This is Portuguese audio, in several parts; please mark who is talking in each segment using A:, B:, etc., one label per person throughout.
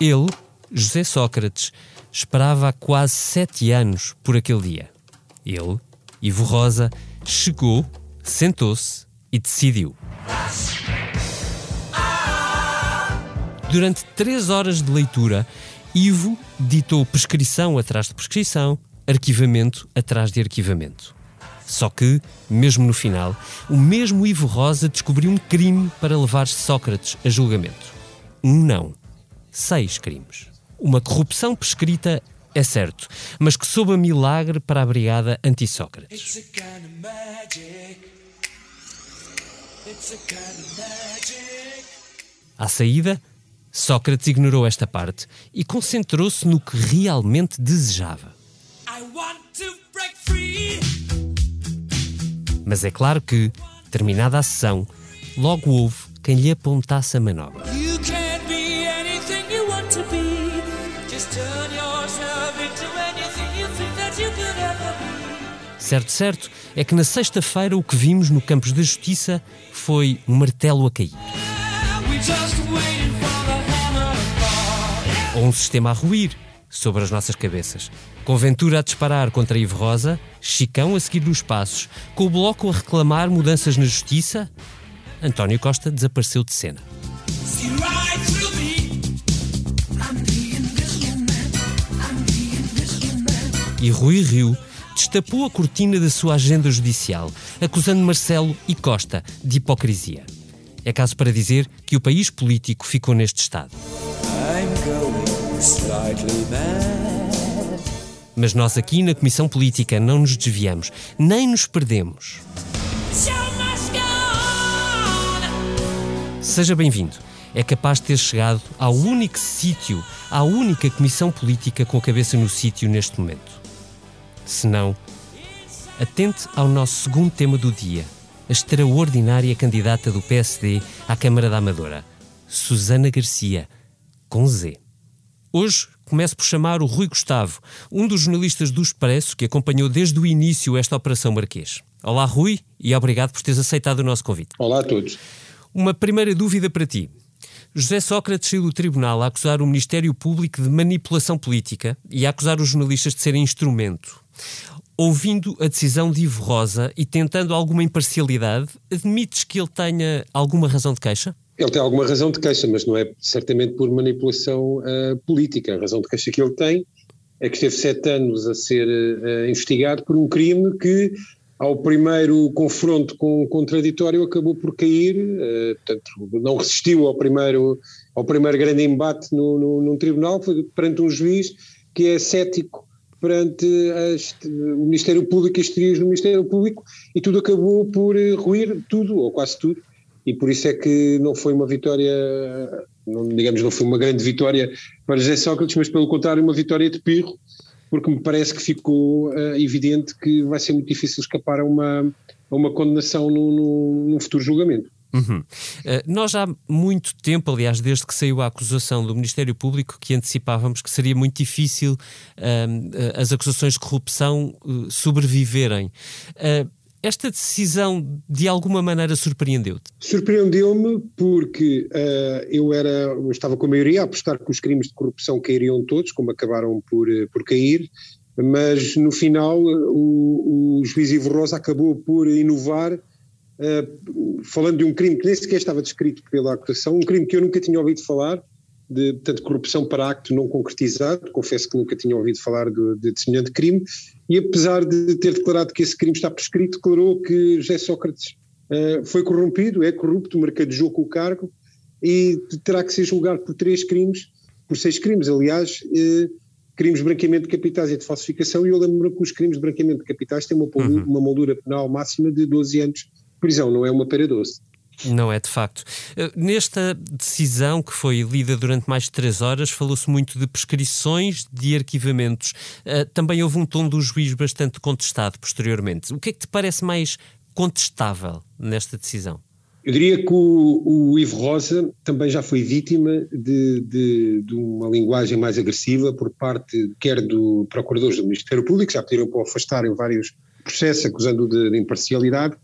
A: Ele, José Sócrates, esperava há quase sete anos por aquele dia. Ele, Ivo Rosa, chegou, sentou-se e decidiu. Durante três horas de leitura, Ivo ditou prescrição atrás de prescrição, arquivamento atrás de arquivamento. Só que, mesmo no final, o mesmo Ivo Rosa descobriu um crime para levar Sócrates a julgamento. Um não. Seis crimes. Uma corrupção prescrita é certo, mas que soube a milagre para a brigada anti-Sócrates. À saída, Sócrates ignorou esta parte e concentrou-se no que realmente desejava. Mas é claro que, terminada a sessão, logo houve quem lhe apontasse a manobra. Certo, certo, é que na sexta-feira o que vimos no Campos da Justiça foi um martelo a cair. Ou um sistema a ruir sobre as nossas cabeças. Com Ventura a disparar contra Ivo Rosa, Chicão a seguir nos passos, com o Bloco a reclamar mudanças na justiça, António Costa desapareceu de cena. E Rui Rio destapou a cortina da sua agenda judicial, acusando Marcelo e Costa de hipocrisia. É caso para dizer que o país político ficou neste estado. Mas nós aqui na Comissão Política não nos desviamos, nem nos perdemos. Seja bem-vindo. É capaz de ter chegado ao único sítio, à única comissão política com a cabeça no sítio neste momento. Se não, atente ao nosso segundo tema do dia, a extraordinária candidata do PSD à Câmara da Amadora, Susana Garcia, com Z. Hoje começo por chamar o Rui Gustavo, um dos jornalistas do Expresso que acompanhou desde o início esta Operação Marquês. Olá, Rui, e obrigado por teres aceitado o nosso convite.
B: Olá a todos.
A: Uma primeira dúvida para ti. José Sócrates saiu do tribunal a acusar o Ministério Público de manipulação política e a acusar os jornalistas de serem instrumento. Ouvindo a decisão de Ivo Rosa e tentando alguma imparcialidade, admites que ele tenha alguma razão de queixa?
B: Ele tem alguma razão de queixa, mas não é certamente por manipulação uh, política. A razão de queixa que ele tem é que esteve sete anos a ser uh, investigado por um crime que, ao primeiro confronto com o contraditório, acabou por cair, uh, portanto, não resistiu ao primeiro, ao primeiro grande embate no, no, num tribunal, foi perante um juiz que é cético perante o Ministério Público as teorias do Ministério Público e tudo acabou por eh, ruir, tudo, ou quase tudo, e por isso é que não foi uma vitória, não, digamos, não foi uma grande vitória para José Sócrates, mas pelo contrário uma vitória de pirro, porque me parece que ficou uh, evidente que vai ser muito difícil escapar a uma, a uma condenação no futuro julgamento.
A: Uhum. Uh, nós há muito tempo, aliás, desde que saiu a acusação do Ministério Público, que antecipávamos que seria muito difícil uh, as acusações de corrupção uh, sobreviverem. esta decisão, de alguma maneira, surpreendeu-te?
B: Surpreendeu-me porque eu era, eu estava com a maioria a apostar que os crimes de corrupção cairiam todos, como acabaram por, por cair, mas no final o, o juiz Ivo Rosa acabou por inovar uh, falando de um crime que nem sequer estava descrito pela acusação, um crime que eu nunca tinha ouvido falar, de portanto, corrupção para acto não concretizado, confesso que nunca tinha ouvido falar de, de semelhante crime, e apesar de ter declarado que esse crime está prescrito, declarou que José Sócrates uh, foi corrompido, é corrupto, mercadejou com o cargo e terá que ser julgado por três crimes, por seis crimes, aliás, uh, crimes de branqueamento de capitais e de falsificação, e eu lembro-me que os crimes de branqueamento de capitais têm uma, uhum. uma moldura penal máxima de 12 anos prisão, não é uma pera doce.
A: Não é de facto. Eh, nesta decisão, que foi lida durante mais de três horas, falou-se muito de prescrições de arquivamentos. Eh, também houve um tom do juiz bastante contestado posteriormente. O que é que te parece mais contestável nesta decisão?
B: Eu diria que o, o Ivo Rosa também já foi vítima de, de, de, uma linguagem mais agressiva por parte, quer do procuradores do Ministério Público, já pediram para o afastar em vários processos, acusando-o de, de imparcialidade,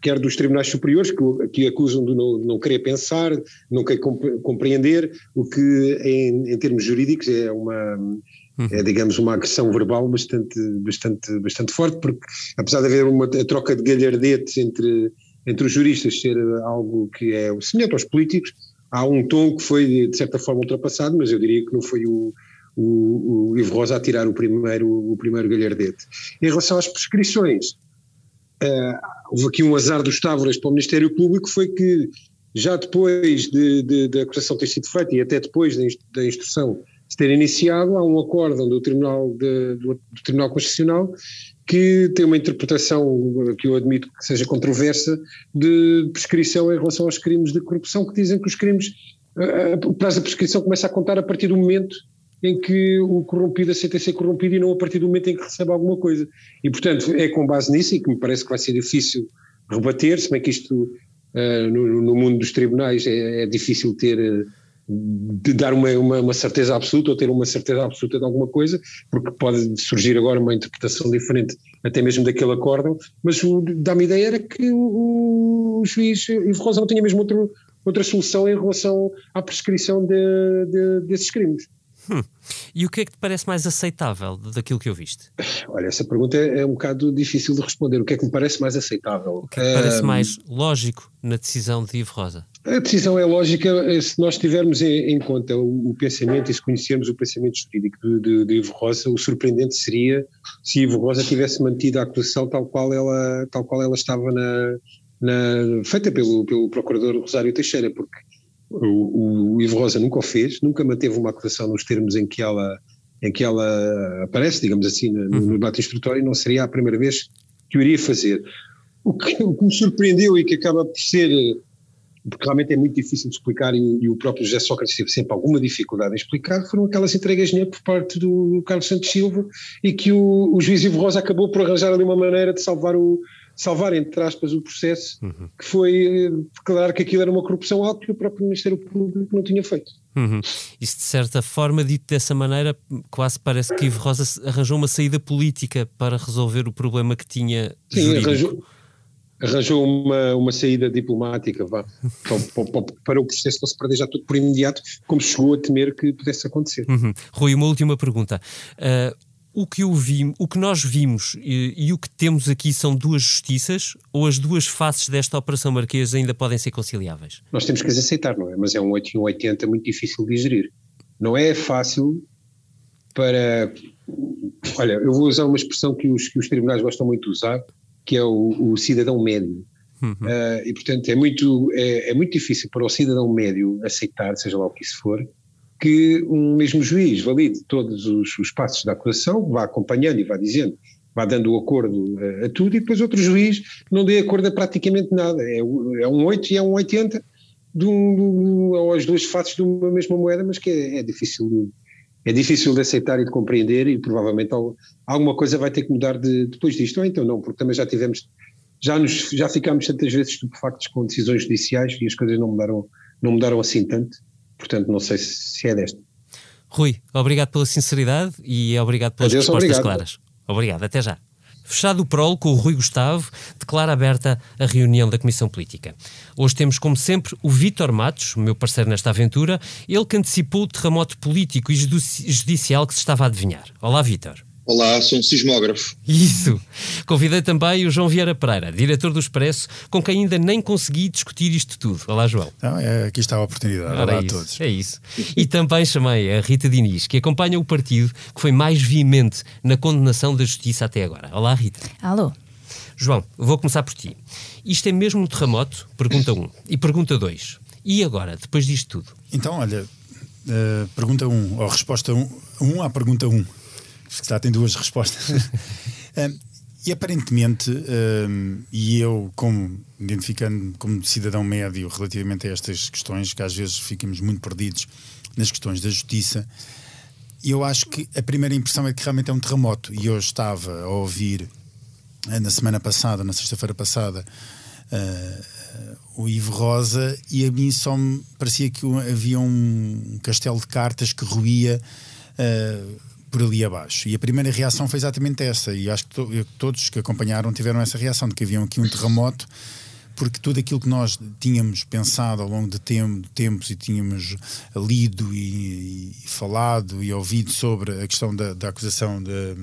B: quer dos tribunais superiores, que, que acusam de não, não querer pensar, não querer compreender, o que em, em termos jurídicos é uma, uhum. é, digamos, uma agressão verbal bastante, bastante, bastante forte, porque apesar de haver uma troca de galhardetes entre, entre os juristas ser algo que é semelhante aos políticos, há um tom que foi de certa forma ultrapassado, mas eu diria que não foi o, o, o Ivo Rosa a tirar o primeiro, o primeiro galhardete. Em relação às prescrições, uh, houve aqui um azar dos Távoras para o Ministério Público, foi que já depois de, de, de acusação ter sido feita e até depois da, da instrução ter iniciado, há um acórdão do Tribunal, de, do, Tribunal Constitucional que tem uma interpretação que eu admito que seja controversa de prescrição em relação aos crimes de corrupção, que dizem que os crimes, o prazo da prescrição começa a contar a partir do momento em que o corrompido aceita ser corrompido e não a partir do momento em que recebe alguma coisa. E, portanto, é com base nisso e que me parece que vai ser difícil rebater, se bem que isto uh, no, no, mundo dos tribunais é, é difícil ter. Uh, de dar uma, uma, uma, certeza absoluta ou ter uma certeza absoluta de alguma coisa, porque pode surgir agora uma interpretação diferente, até mesmo daquele acórdão, mas dá-me ideia era que o, o juiz Ivo Rosa não tinha mesmo outro, outra solução em relação à prescrição de, de, desses crimes.
A: Hum. E o que é que te parece mais aceitável daquilo que eu viste?
B: Olha, essa pergunta é, é um bocado difícil de responder. O que é que me parece mais aceitável?
A: O que é que te parece mais lógico na decisão de Ivo Rosa?
B: A decisão é lógica eh, se nós tivermos em, em conta o, o, pensamento e se conhecermos o pensamento jurídico de, de, de, Ivo Rosa, o surpreendente seria se Ivo Rosa tivesse mantido a acusação tal qual ela, tal qual ela estava na, na, feita pelo, pelo procurador Rosário Teixeira, porque o, o, Ivo Rosa nunca o fez, nunca manteve uma acusação nos termos em que ela, em que ela aparece, digamos assim, no, no uhum. debate instrutório, e não seria a primeira vez que o iria fazer. O que, o que, me surpreendeu e que acaba por ser, porque realmente é muito difícil de explicar, e, e o próprio José Sócrates teve sempre alguma dificuldade em explicar, foram aquelas entregas dinheiro por parte do Carlos Santos Silva e que o, o juiz Ivo Rosa acabou por arranjar ali uma maneira de salvar o, salvar, entre aspas, o processo, uhum. que foi eh, declarar que aquilo era uma corrupção alta que o próprio Ministério Público não tinha feito.
A: Uhum. Isso, de certa forma, dito dessa maneira, quase parece que Ivo Rosa arranjou uma saída política para resolver o problema que tinha. Sim, jurídico.
B: arranjou, arranjou uma, uma saída diplomática vá, para, para, para, o processo não se perder já tudo por imediato, como chegou a temer que pudesse acontecer.
A: Uhum. Rui, uma última pergunta. Uh, o que eu vi, o que nós vimos e, e, o que temos aqui são duas justiças ou as duas faces desta Operação Marquês ainda podem ser conciliáveis?
B: Nós temos que as aceitar, não é? Mas é um 8 e um 80 muito difícil de gerir. Não é fácil para. Olha, eu vou usar uma expressão que os, que os tribunais gostam muito de usar, que é o, o cidadão médio. Uhum. Uh, e portanto é muito, é, é muito difícil para o cidadão médio aceitar, seja lá o que isso for, que um mesmo juiz valide todos os, os passos da acusação, vá acompanhando e vá dizendo, vá dando o acordo a, a, tudo, e depois outro juiz não dê acordo a praticamente nada. É, é um 8 e é um 80 de um, ou as duas faces de uma mesma moeda, mas que é, é difícil é difícil de aceitar e de compreender e provavelmente alguma coisa vai ter que mudar de, depois disto, ou então não, porque também já tivemos, já, nos, já ficámos tantas vezes estupefactos com decisões judiciais e as coisas não mudaram, não mudaram assim tanto, Portanto, não sei se é desta.
A: Rui, obrigado pela sinceridade e obrigado pelas Adeus, respostas obrigado. claras. Obrigado, até já. Fechado o prólogo com o Rui Gustavo, declara aberta a reunião da Comissão Política. Hoje temos, como sempre, o Vítor Matos, meu parceiro nesta aventura, ele que antecipou o terremoto político e judicial que se estava a adivinhar. Olá, Vítor.
C: Olá, sou um sismógrafo.
A: Isso. Convidei também o João Vieira Pereira, diretor do Expresso, com quem ainda nem consegui discutir isto tudo. Olá, João.
D: Não, é, aqui está a oportunidade. Ora, Olá é a todos.
A: É isso. E também chamei a Rita Diniz, que acompanha o partido que foi mais veemente na condenação da justiça até agora. Olá, Rita.
E: Alô.
A: João, vou começar por ti. Isto é mesmo um terremoto? Pergunta 1. Um. E pergunta 2. E agora, depois disto tudo?
D: Então, olha, uh, pergunta 1, um, ou resposta 1 um, um à pergunta 1. Um que já tem duas respostas. um, e aparentemente, um, e eu, como identificando como cidadão médio relativamente a estas questões, que às vezes ficamos muito perdidos nas questões da justiça, eu acho que a primeira impressão é que realmente é um terremoto. E eu estava a ouvir eh, na semana passada, na sexta-feira passada, uh, o Ivo Rosa, e a mim só me parecia que havia um castelo de cartas que ruía. Uh, por ali abaixo. E a primeira reação foi exatamente essa, e acho que to todos que acompanharam tiveram essa reação, de que havia aqui um terremoto porque tudo aquilo que nós tínhamos pensado ao longo de, tempo, de tempos e tínhamos lido e, e, falado e ouvido sobre a questão da, da acusação de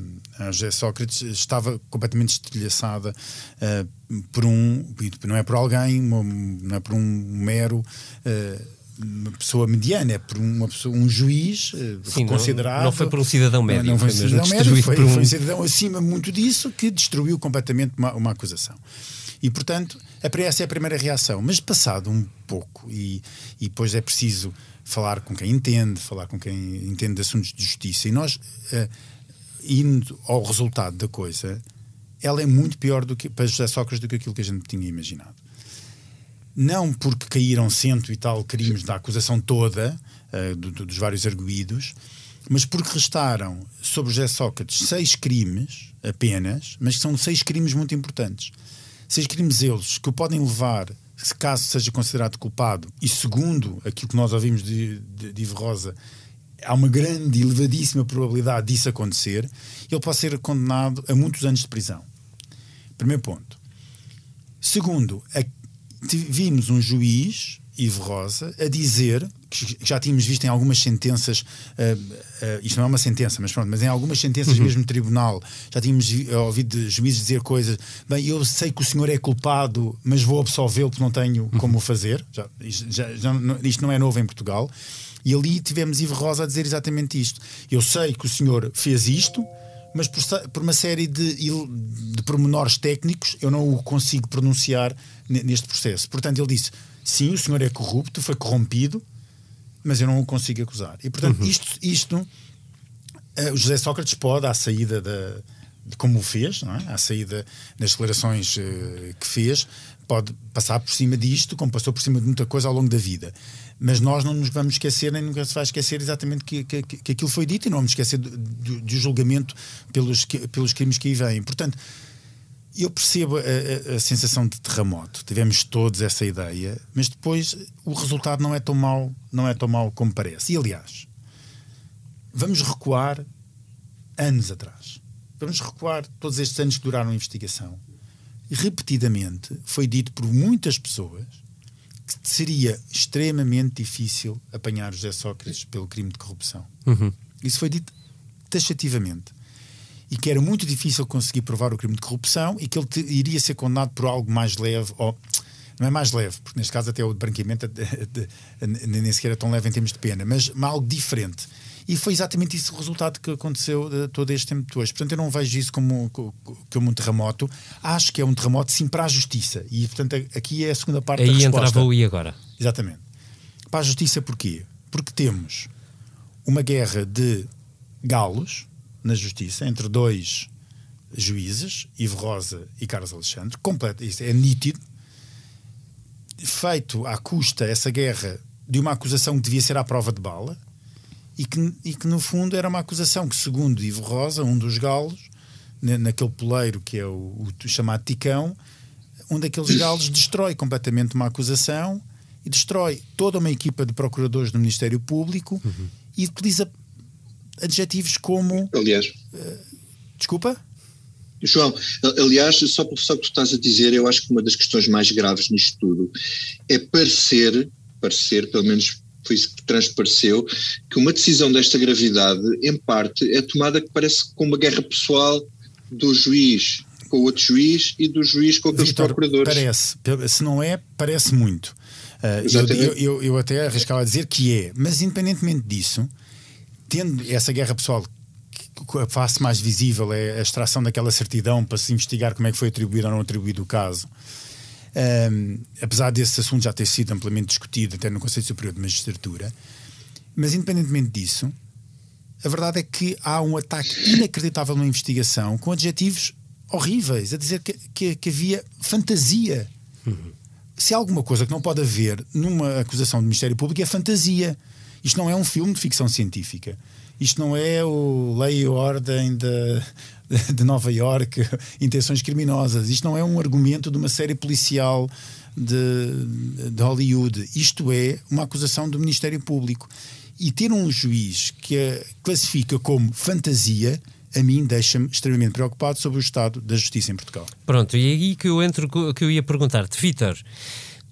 D: José Sócrates estava completamente estilhaçada uh, por um, não é por alguém, não é por um mero. Uh, uma pessoa mediana, é por uma pessoa, um juiz uh, Sim, considerado.
A: Não, não, foi por um cidadão médio.
D: Não, não foi, foi um cidadão médio, foi, um... foi um cidadão acima muito disso que destruiu completamente uma, uma acusação. E, portanto, essa é a primeira reação. Mas passado um pouco, e, e depois é preciso falar com quem entende, falar com quem entende de assuntos de justiça, e nós, uh, indo ao resultado da coisa, ela é muito pior do que, para José Sócrates do que aquilo que a gente tinha imaginado. Não porque caíram cento e tal crimes da acusação toda, uh, do, do, dos vários arguídos, mas porque restaram sobre José Sócrates seis crimes apenas, mas que são seis crimes muito importantes seis crimes eles que o podem levar, caso seja considerado culpado, e segundo aquilo que nós ouvimos de, de, de Ivo Rosa, há uma grande, elevadíssima probabilidade disso acontecer, ele pode ser condenado a muitos anos de prisão. Primeiro ponto. Segundo, a, vimos um juiz Ivo Rosa a dizer que já tínhamos visto em algumas sentenças, uh, uh, isto não é uma sentença, mas pronto, mas em algumas sentenças uhum. mesmo tribunal, já tínhamos ouvido juízes dizer coisas, bem, eu sei que o senhor é culpado, mas vou absolvê-lo porque não tenho uhum. como o fazer. Já, isto, já, já, isto não é novo em Portugal. E ali tivemos Ivo Rosa a dizer exatamente isto. Eu sei que o senhor fez isto, mas por, por uma série de, de pormenores técnicos eu não o consigo pronunciar neste processo. Portanto, ele disse sim, o senhor é corrupto, foi corrompido, mas eu não o consigo acusar. E, portanto, uhum. isto, isto uh, o José Sócrates pode, à saída da, de como o fez, não é? à saída das declarações uh, que fez, pode passar por cima disto, como passou por cima de muita coisa ao longo da vida. Mas nós não nos vamos esquecer, nem nunca se vai esquecer exatamente que, que, que aquilo foi dito e não vamos esquecer do, do, do julgamento pelos, pelos crimes que aí vêm. Portanto, eu percebo a, a, a, sensação de terremoto, tivemos todos essa ideia, mas depois o resultado não é tão mau, não é tão mau como parece. E aliás, vamos recuar anos atrás. Vamos recuar todos estes anos que duraram a investigação. E repetidamente foi dito por muitas pessoas que seria extremamente difícil apanhar José Sócrates pelo crime de corrupção. Uhum. Isso foi dito taxativamente e que era muito difícil conseguir provar o crime de corrupção e que ele te, iria ser condenado por algo mais leve ou não é mais leve, porque neste caso até o de branqueamento nem sequer é tão leve em termos de pena, mas, algo diferente. E foi exatamente isso o resultado que aconteceu de, todo este tempo depois. Portanto, eu não vejo isso como, como um terremoto. Acho que é um terremoto, sim, para a justiça. E, portanto, aqui é a segunda parte
A: Aí
D: da resposta.
A: Aí entrava o e agora.
D: Exatamente. Para a justiça, porquê? Porque temos uma guerra de galos, na justiça entre dois juízes, Ivo Rosa e Carlos Alexandre, completo, isso é nítido, feito à custa essa guerra de uma acusação que devia ser à prova de bala e que, e que no fundo era uma acusação que, segundo Ivo Rosa, um dos galos, naquele poleiro que é o, o chamado Ticão, um daqueles galos destrói completamente uma acusação e destrói toda uma equipa de procuradores do Ministério Público uhum. e utiliza adjetivos como.
C: Aliás.
D: Uh, desculpa?
C: João, aliás, só só que tu estás a dizer, eu acho que uma das questões mais graves nisto tudo é parecer, parecer, pelo menos foi isso que transpareceu, que uma decisão desta gravidade, em parte, é tomada que parece com uma guerra pessoal do juiz com o outro juiz e do juiz com aqueles Victor, procuradores.
D: Parece, se não é, parece muito. Uh, eu, eu, eu, até arriscava a dizer que é, mas independentemente disso, tendo essa guerra pessoal a face mais visível é a extração daquela certidão para se investigar como é que foi atribuído ou não atribuído o caso. Um, apesar desse assunto já ter sido amplamente discutido até no Conselho Superior de Magistratura, mas independentemente disso, a verdade é que há um ataque inacreditável na investigação com adjetivos horríveis, a dizer que, que, que havia fantasia. Uhum. Se há alguma coisa que não pode haver numa acusação do Ministério Público é fantasia. Isto não é um filme de ficção científica. Isto não é o Lei e Ordem de, de Nova York, intenções criminosas. Isto não é um argumento de uma série policial de, de Hollywood. Isto é uma acusação do Ministério Público. E ter um juiz que a classifica como fantasia a mim deixa-me extremamente preocupado sobre o estado da justiça em Portugal.
A: Pronto, e é aí que eu entro, que eu ia perguntar-te, Vitor.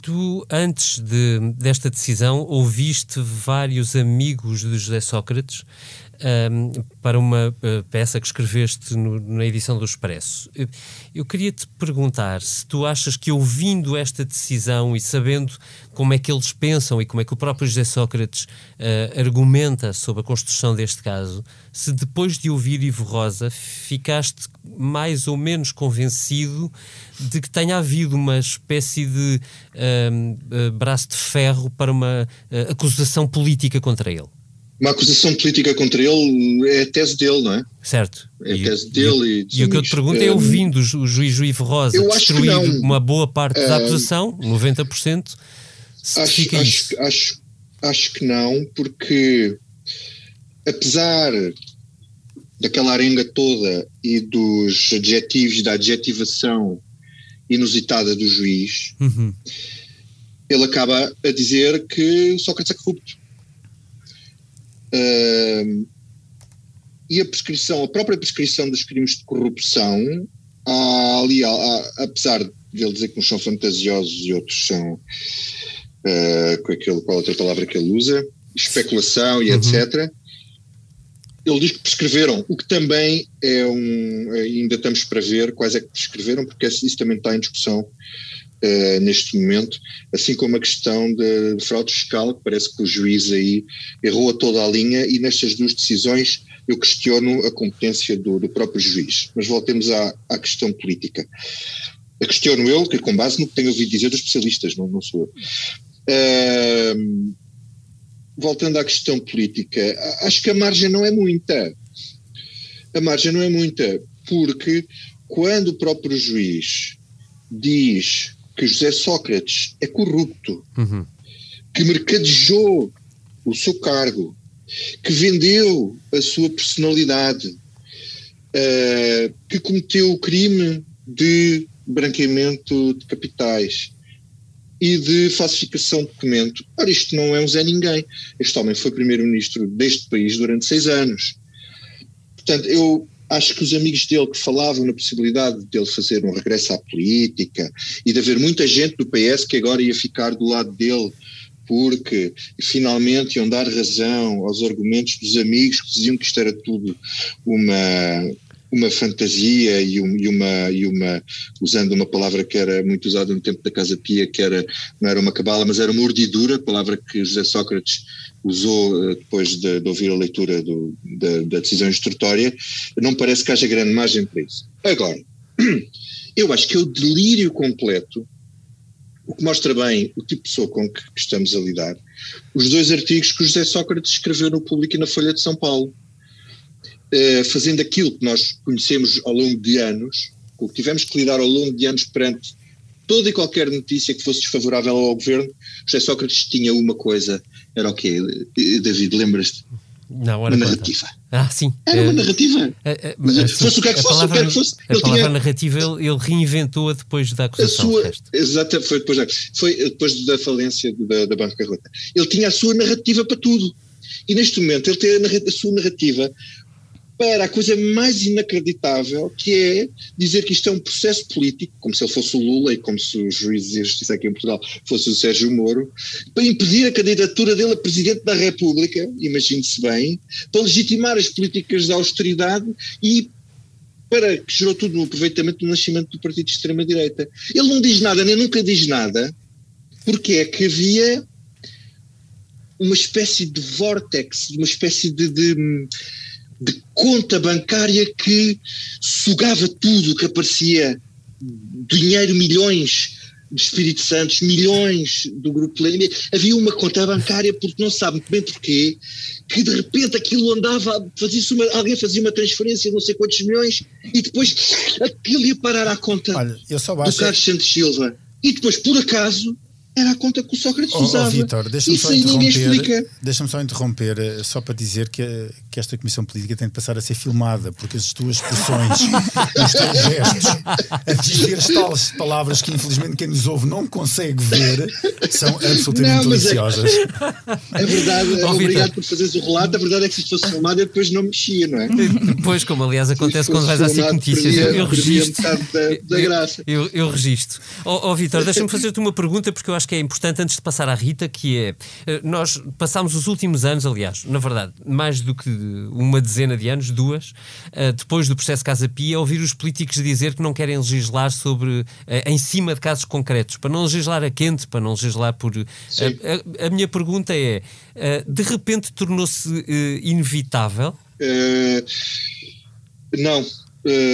A: Tu, antes de, desta decisão, ouviste vários amigos de José Sócrates um, para uma uh, peça que escreveste no, na edição do Expresso. Eu queria te perguntar se tu achas que, ouvindo esta decisão e sabendo como é que eles pensam e como é que o próprio José Sócrates uh, argumenta sobre a construção deste caso, se depois de ouvir Ivo Rosa ficaste mais ou menos convencido de que tenha havido uma espécie de uh, braço de ferro para uma acusação política contra ele
C: uma acusação política contra ele é a tese dele, não é?
A: Certo.
C: É a tese dele.
A: E, e, e o que eu te pergunto é, ouvindo o juiz Ivo Rosa destruir uma boa parte da acusação, 90%, se
C: acho,
A: fica
C: acho,
A: isso.
C: Acho, acho que não, porque apesar daquela arenga toda e dos adjetivos, da adjetivação inusitada do juiz,
A: uhum.
C: ele acaba a dizer que Sócrates é corrupto Uh, e a prescrição, a própria prescrição dos crimes de corrupção, há ali, há, apesar de ele dizer que uns são fantasiosos e outros são, uh, com aquele, qual outra palavra que ele usa, especulação e uhum. etc., ele diz que prescreveram, o que também é um. Ainda estamos para ver quais é que prescreveram, porque isso também está em discussão uh, neste momento, assim como a questão de, de fraude fiscal, que parece que o juiz aí errou a toda a linha e nestas duas decisões eu questiono a competência do, do próprio juiz. Mas voltemos à, à questão política. A questiono eu, que com base no que tenho ouvido dizer dos especialistas, não, não sou eu. Uh, voltando à questão política, acho que a margem não é muita. A margem não é muita, porque quando o próprio juiz diz que José Sócrates é corrupto,
A: uhum.
C: que mercadejou o seu cargo, que vendeu a sua personalidade, uh, que cometeu o crime de branqueamento de capitais e de falsificação de documento. Ora, isto não é um Zé Ninguém. Este homem foi primeiro-ministro deste país durante seis anos. Portanto, eu acho que os amigos dele que falavam na possibilidade de ele fazer um regresso à política e de haver muita gente do PS que agora ia ficar do lado dele porque finalmente iam dar razão aos argumentos dos amigos que diziam que isto era tudo uma, uma fantasia e, um, e, uma, e uma, usando uma palavra que era muito usada no tempo da Casa Pia, que era, não era uma cabala, mas era uma urdidura, palavra que José Sócrates usou eh, depois de, de ouvir a leitura do, da, da, decisão instrutória, não parece que haja grande margem para isso. Agora, eu acho que é o delírio completo, o que mostra bem o tipo de pessoa com que, estamos a lidar, os dois artigos que o José Sócrates escreveu no Público e na Folha de São Paulo, fazendo aquilo que nós conhecemos ao longo de anos, com o que tivemos que lidar ao longo de anos perante toda e qualquer notícia que fosse desfavorável ao governo, José Sócrates tinha uma coisa, era o quê, David, lembras-te?
A: Não, era
C: uma narrativa.
A: Ah, sim.
C: Era uma narrativa. Mas, fosse o que é que fosse, palavra, o que é que fosse.
A: A palavra tinha... narrativa ele, ele reinventou-a depois da acusação.
C: Sua, exato, foi depois, da, foi depois da falência da, da bancarrota. Ele tinha a sua narrativa para tudo. E neste momento ele tem a, a sua narrativa para a coisa mais inacreditável, que é dizer que isto é um processo político, como se ele fosse o Lula e como se o juiz de justiça aqui em Portugal fosse o Sérgio Moro, para impedir a candidatura dele a presidente da República, imagine-se bem, para legitimar as políticas de austeridade e para que gerou tudo no aproveitamento do nascimento do partido de extrema-direita. Ele não diz nada, nem nunca diz nada, porque é que havia uma espécie de vórtex, uma espécie de, de de conta bancária que sugava tudo que aparecia, dinheiro, milhões de Espírito Santos, milhões do Grupo Leme, havia uma conta bancária, porque não sabe muito bem porquê, que de repente aquilo andava, fazia uma, alguém fazia uma transferência de não sei quantos milhões e depois aquilo ia parar à conta
D: Olha,
C: do Carlos Santos Silva. E depois, por acaso, era a conta que o Sócrates oh, usava. Oh,
D: Vitor, deixa-me só interromper, deixa só interromper, eh, só para dizer que, que esta Comissão Política tem de passar a ser filmada, porque as tuas expressões, os teus gestos, a dizer as palavras que infelizmente quem nos ouve não consegue ver, são absolutamente não, é deliciosas.
C: É, é verdade, oh, obrigado por fazeres o relato, a verdade é que se fosse filmado eu depois não mexia, não é?
A: Depois, como aliás acontece quando vais à SIC Notícias, eu, eu registro. Da. Eu, eu, eu registro. Ó oh, oh, Vitor, deixa-me fazer-te uma pergunta, porque eu acho acho que é importante antes de passar à Rita, que é eh, nós passámos os últimos anos, aliás, na verdade, mais do que uma dezena de anos, duas, eh, depois do processo Casa Pia, a ouvir os políticos dizer que não querem legislar sobre eh, em cima de casos concretos, para não legislar a quente, para não legislar por. A, a, minha pergunta é: de repente tornou-se inevitável? Uh,
C: não,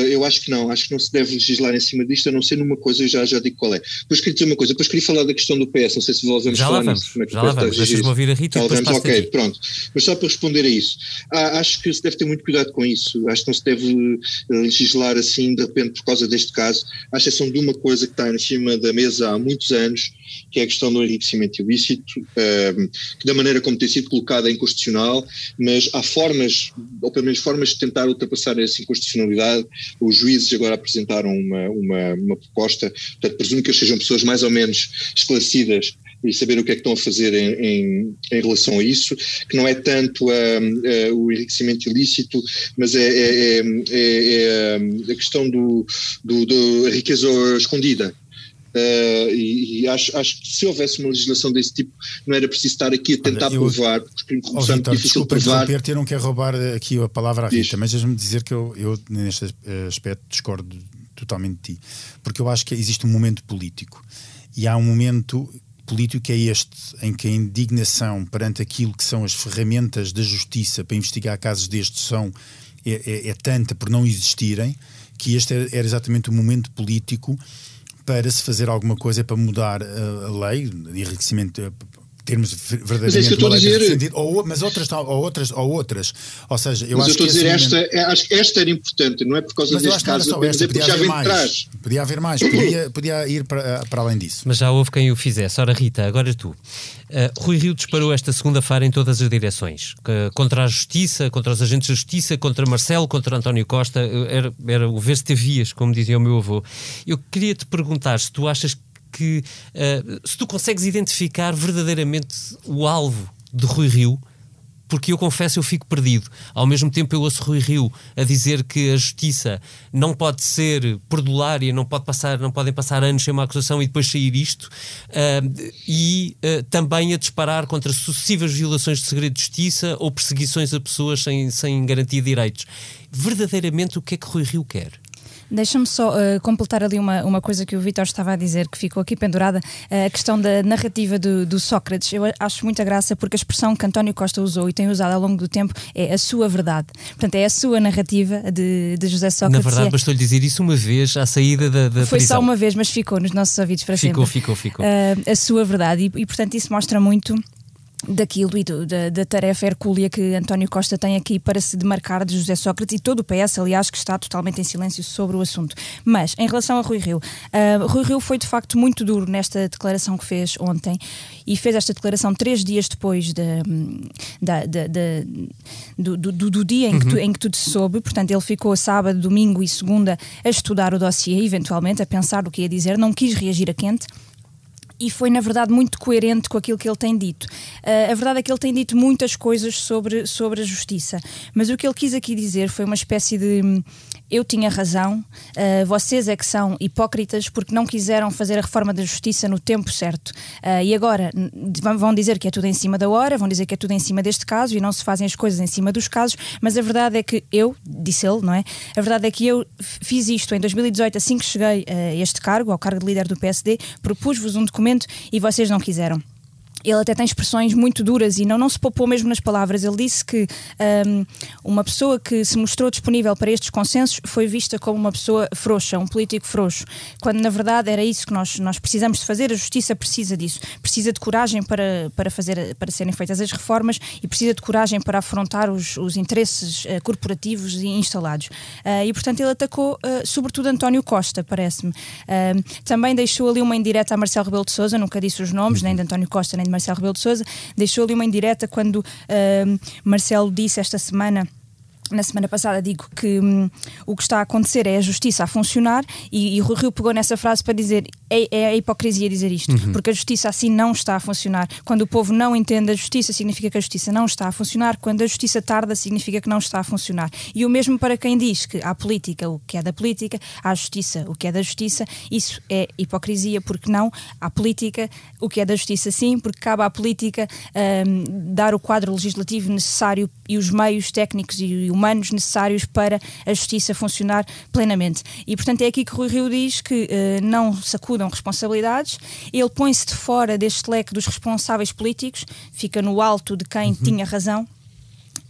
C: eu acho que não, acho que não se deve legislar em cima disto, a não ser numa coisa, eu já, já digo qual é. Depois queria dizer uma coisa, depois queria falar da questão do PS, não sei se voltamos
A: já
C: falar
A: vamos, nisso. É já lá vamos, deixas-me ouvir a Rita já depois vamos,
C: Ok, aqui. pronto. Mas só para responder a isso, ah, acho que se deve ter muito cuidado com isso, acho que não se deve eh, legislar assim de repente por causa deste caso, à exceção de uma coisa que está em cima da mesa há muitos anos, que é a questão do enriquecimento ilícito, uh, que da maneira como tem sido colocada é inconstitucional, mas há formas, ou pelo menos formas de tentar ultrapassar essa inconstitucionalidade, os juízes agora apresentaram uma, uma, uma proposta, portanto, presumo que sejam pessoas mais ou menos esclarecidas e saber o que é que estão a fazer em, em, em relação a isso, que não é tanto uh, uh, o enriquecimento ilícito, mas é, é, é, é a questão do, do, do riqueza escondida. Uh, e, e acho, acho, que se houvesse uma legislação desse tipo, não era preciso estar aqui a tentar Olha, eu, provar, porque
D: oh, difícil desculpa provar. eu não quero roubar aqui a palavra à Rita, Diz. mas deixa-me dizer que eu, eu, neste aspecto, discordo totalmente de ti, porque eu acho que existe um momento político e há um momento político que é este, em que a indignação perante aquilo que são as ferramentas da justiça para investigar casos destes são é, é, é tanta por não existirem, que este era, era exatamente o momento político para se fazer alguma coisa para mudar a, a lei de enriquecimento termos verdadeiramente mas é que eu dizer. ou, mas outras, ou outras, ou outras. Ou seja, eu
C: mas
D: acho
C: eu estou a dizer, esta, momento... É, acho que esta era importante, não é por causa mas deste caso, só esta,
D: podia já haver mais, trás. Podia haver mais, podia, podia ir para, para além disso.
A: Mas já houve quem o fizesse. Ora, Rita, agora tu. Uh, Rui Rio disparou esta segunda-feira em todas as direções. Uh, contra a Justiça, contra os agentes de Justiça, contra Marcelo, contra António Costa. Uh, era, era o ver se te vias, como dizia o meu avô. Eu queria te perguntar se tu achas que que uh, se tu consegues identificar verdadeiramente o alvo de Rui Rio, porque eu confesso eu fico perdido. Ao mesmo tempo eu ouço Rui Rio a dizer que a justiça não pode ser perdulária, não pode passar, não podem passar anos sem uma acusação e depois sair isto, uh, e uh, também a disparar contra sucessivas violações de segredo de justiça ou perseguições a pessoas sem, sem garantia de direitos. Verdadeiramente o que é que Rui Rio quer?
E: Deixa-me só uh, completar ali uma, uma coisa que o Vitor estava a dizer, que ficou aqui pendurada, uh, a questão da narrativa do, do, Sócrates. Eu acho muita graça porque a expressão que António Costa usou e tem usado ao longo do tempo é a sua verdade. Portanto, é a sua narrativa de, de José Sócrates.
A: Na verdade, é... bastou-lhe dizer isso uma vez à saída da, da
E: Foi
A: prisão.
E: só uma vez, mas ficou nos nossos ouvidos para
A: ficou,
E: sempre.
A: Ficou, ficou, ficou.
E: Uh, a sua verdade. E, e, portanto, isso mostra muito daquilo e do, da, da, tarefa hercúlea que António Costa tem aqui para se demarcar de José Sócrates e todo o PS, aliás, que está totalmente em silêncio sobre o assunto. Mas, em relação a Rui Rio, uh, Rui Rio foi de facto muito duro nesta declaração que fez ontem e fez esta declaração três dias depois de, de, de, do, do, do, dia em que, tu, uhum. em que tudo se soube. Portanto, ele ficou sábado, domingo e segunda a estudar o dossiê, eventualmente, a pensar o que ia dizer, não quis reagir a quente e foi, na verdade, muito coerente com aquilo que ele tem dito. Uh, a verdade é que ele tem dito muitas coisas sobre, sobre a justiça, mas o que ele quis aqui dizer foi uma espécie de eu tinha razão, uh, vocês é que são hipócritas porque não quiseram fazer a reforma da justiça no tempo certo. Uh, e agora vão dizer que é tudo em cima da hora, vão dizer que é tudo em cima deste caso e não se fazem as coisas em cima dos casos, mas a verdade é que eu, disse ele, não é? A verdade é que eu fiz isto em 2018, assim que cheguei a este cargo, ao cargo de líder do PSD, propus-vos um documento e vocês não quiseram. Ele até tem expressões muito duras e não, não se poupou mesmo nas palavras. Ele disse que um, uma pessoa que se mostrou disponível para estes consensos foi vista como uma pessoa frouxa, um político frouxo, quando na verdade era isso que nós, nós precisamos de fazer. A justiça precisa disso, precisa de coragem para, para, fazer, para serem feitas as reformas e precisa de coragem para afrontar os, os interesses uh, corporativos e instalados. Uh, e portanto ele atacou uh, sobretudo António Costa, parece-me. também deixou ali uma indireta a Marcelo Rebelo de Sousa, nunca disse os nomes, nem de António Costa, nem de Marcelo Rebelo de Sousa, deixou ali uma indireta quando uh, Marcelo disse esta semana na semana passada digo que hum, o que está a acontecer é a justiça a funcionar e, e o Rio pegou nessa frase para dizer é, é a hipocrisia dizer isto, uhum. porque a justiça assim não está a funcionar. Quando o povo não entende a justiça, significa que a justiça não está a funcionar. Quando a justiça tarda, significa que não está a funcionar. E o mesmo para quem diz que há política o que é da política, há justiça o que é da justiça, isso é hipocrisia, porque não há política o que é da justiça sim, porque cabe à política hum, dar o quadro legislativo necessário e os meios técnicos e o humanos necessários para a justiça funcionar plenamente. E, portanto, é aqui que Rui Rio diz que uh, não sacudam responsabilidades, ele põe-se de fora deste leque dos responsáveis políticos, fica no alto de quem uhum. tinha razão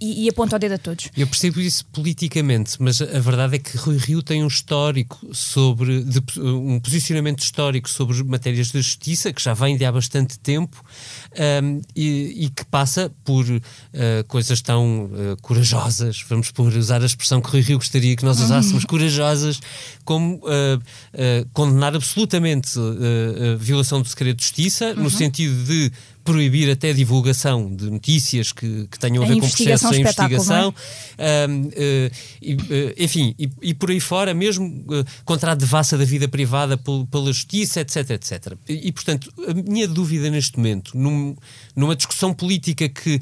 E: e, e aponta o dedo a todos.
A: Eu percebo isso politicamente, mas a verdade é que Rui Rio tem um histórico sobre, de, um posicionamento histórico sobre matérias de justiça, que já vem de há bastante tempo, um, e, e, que passa por uh, coisas tão uh, corajosas, vamos por usar a expressão que Rui Rio gostaria que nós uhum. usássemos, corajosas, como uh, condenar absolutamente a violação do segredo de justiça, uhum. no sentido de proibir até a divulgação de notícias que, que tenham a, a ver com processos em investigação, é? um, uh, e, uh, enfim, e, e, por aí fora, mesmo uh, contra a devassa da vida privada pela justiça, etc, etc. E, e, portanto, a minha dúvida neste momento, num, numa discussão política que,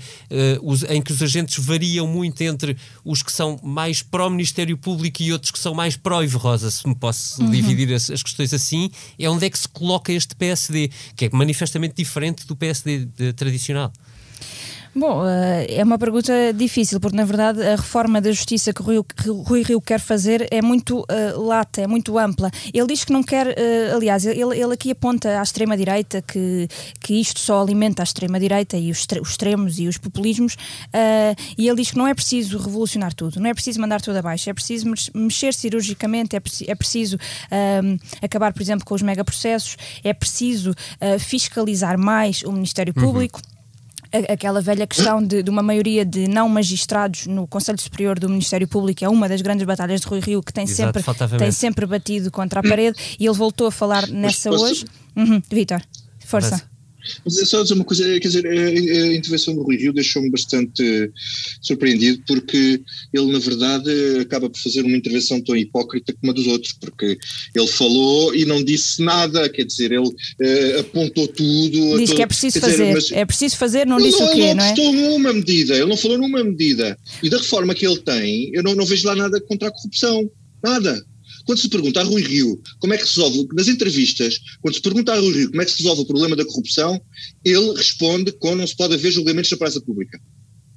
A: os, em que os agentes variam muito entre os que são mais pró-Ministério Público e outros que são mais pró-Ivo Rosa, se me posso uhum. dividir as, as questões assim, é onde é que se coloca este PSD, que é manifestamente diferente do PSD de, de tradicional?
E: Bom, eh, é uma pergunta difícil, porque na verdade a reforma da justiça que o Rui Rio quer fazer é muito uh, lata, é muito ampla. Ele diz que não quer, uh, aliás, ele, ele aqui aponta à extrema-direita que, que isto só alimenta a extrema-direita e os, os, extremos e os populismos, uh, e ele diz que não é preciso revolucionar tudo, não é preciso mandar tudo abaixo, é preciso mexer cirurgicamente, é, é preciso acabar, por exemplo, com os megaprocessos, é preciso fiscalizar mais o Ministério uhum. Público. Uhum aquela velha questão de, de, uma maioria de não magistrados no Conselho Superior do Ministério Público é uma das grandes batalhas de Rui Rio que tem, Exato, sempre, tem sempre batido contra a parede e ele voltou a falar nessa hoje. Uhum, Vitor, força. Mas,
C: mas é só dizer uma coisa, quer dizer, a, intervenção do Rui Rio deixou-me bastante surpreendido porque ele, na verdade, acaba por fazer uma intervenção tão hipócrita como a dos outros, porque ele falou e não disse nada, quer dizer, ele uh, apontou tudo.
E: Diz que é preciso fazer, dizer, é preciso fazer, não disse o quê, não é?
C: Ele não numa medida, ele não falou numa medida. E da reforma que ele tem, eu não, não vejo lá nada contra a corrupção, nada. Quando se pergunta a Rui Rio como é que se resolve, nas entrevistas, quando se pergunta a Rui Rio como é que se resolve o problema da corrupção, ele responde com não se pode haver julgamentos na praça pública.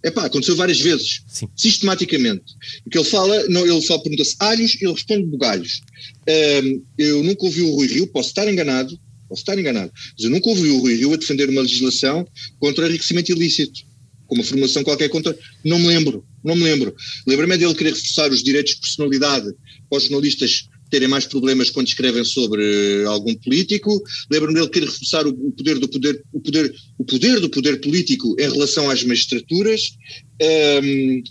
C: É pá, aconteceu várias vezes, Sim. sistematicamente. Porque ele fala, não, ele fala, pergunta-se alhos, ele responde bugalhos. Um, eu nunca ouvi o Rui Rio, posso estar enganado, posso estar enganado, mas eu nunca ouvi o Rui Rio a defender uma legislação contra enriquecimento ilícito com uma formação qualquer contra. Não me lembro, não me lembro. Lembro-me dele querer reforçar os direitos de personalidade os jornalistas terem mais problemas quando escrevem sobre eh, algum político. Lembro-me dele querer reforçar o, poder do poder, o poder, o poder do poder político em relação às magistraturas. Um, uh,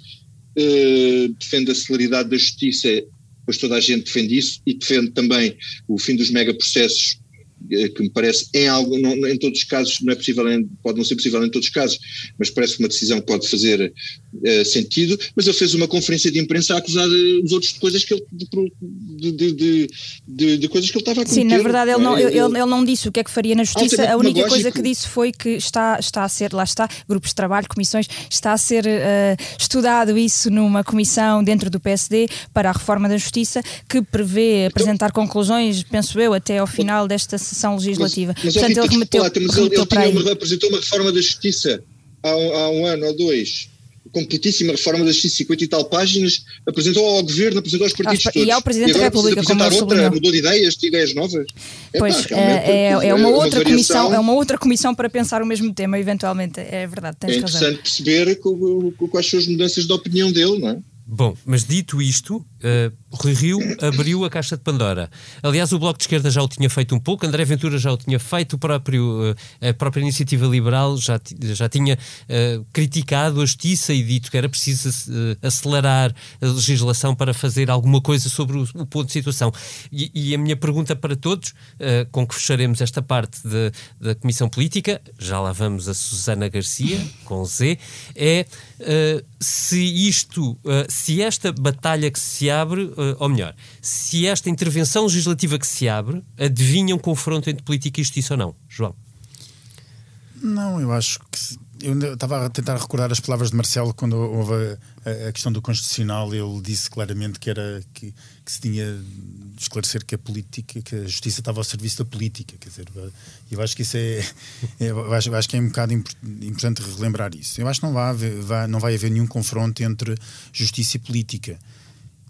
C: eh, defende a celeridade da justiça, pois toda a gente defende isso, e defende também o fim dos megaprocessos que me parece, em, algo, não, em todos os casos, não é possível, pode não ser possível em todos os casos, mas parece uma decisão que pode fazer uh, sentido. Mas ele fez uma conferência de imprensa a acusar os outros de coisas que ele de, de, de, de coisas que ele estava a cometer.
E: Sim, na verdade ele não, ele, ele, ele não disse o que é que faria na justiça. A única coisa que disse foi que está, está a ser, lá está, grupos de trabalho, comissões, está a ser uh, estudado isso numa comissão dentro do PSD para a reforma da justiça que prevê então, apresentar conclusões, penso eu, até ao final desta sessão legislativa.
C: Mas, mas Portanto, ele remeteu, mas ele, ele, tinha apresentou uma reforma da justiça há um, há um ano ou dois completíssima reforma das 50 e tal páginas, apresentou ao governo, apresentou aos partidos
E: Ah,
C: todos.
E: e ao Presidente
C: agora
E: da República, como
C: outra,
E: sublinhou.
C: mudou de ideias, de ideias novas.
E: Pois, é,
C: realmente,
E: é, é uma outra
C: variação.
E: comissão, é uma outra comissão para pensar o mesmo tema, eventualmente. É verdade, tens
C: É
E: razão.
C: interessante perceber co- co- quais são as mudanças de opinião dele, não é?
A: Bom, mas dito isto, eh, Rui Rio abriu a caixa de Pandora. Aliás, o Bloco de Esquerda já o tinha feito um pouco, André Ventura já o tinha feito, o próprio, eh, a própria Iniciativa Liberal já, já tinha eh, criticado a justiça e dito que era preciso acelerar a legislação para fazer alguma coisa sobre o, o ponto de situação. E, e a minha pergunta para todos, com que fecharemos esta parte de- da Comissão Política, já lá vamos a Susana Garcia, com Z, é se isto, se esta batalha que se abre, eh, ou melhor, se esta intervenção legislativa que se abre adivinha um confronto entre política e justiça ou não. João.
D: Não, eu acho que. Eu estava a tentar recordar as palavras de Marcelo quando houve a, a- questão do Constitucional. Ele disse claramente que era que, que se tinha de esclarecer que a política, que a justiça estava ao serviço da política. Quer dizer, eu acho que isso é. Eu acho, eu acho que é um bocado impor- importante relembrar isso. Eu acho que não vai, haver, vai- não vai haver nenhum confronto entre justiça e política.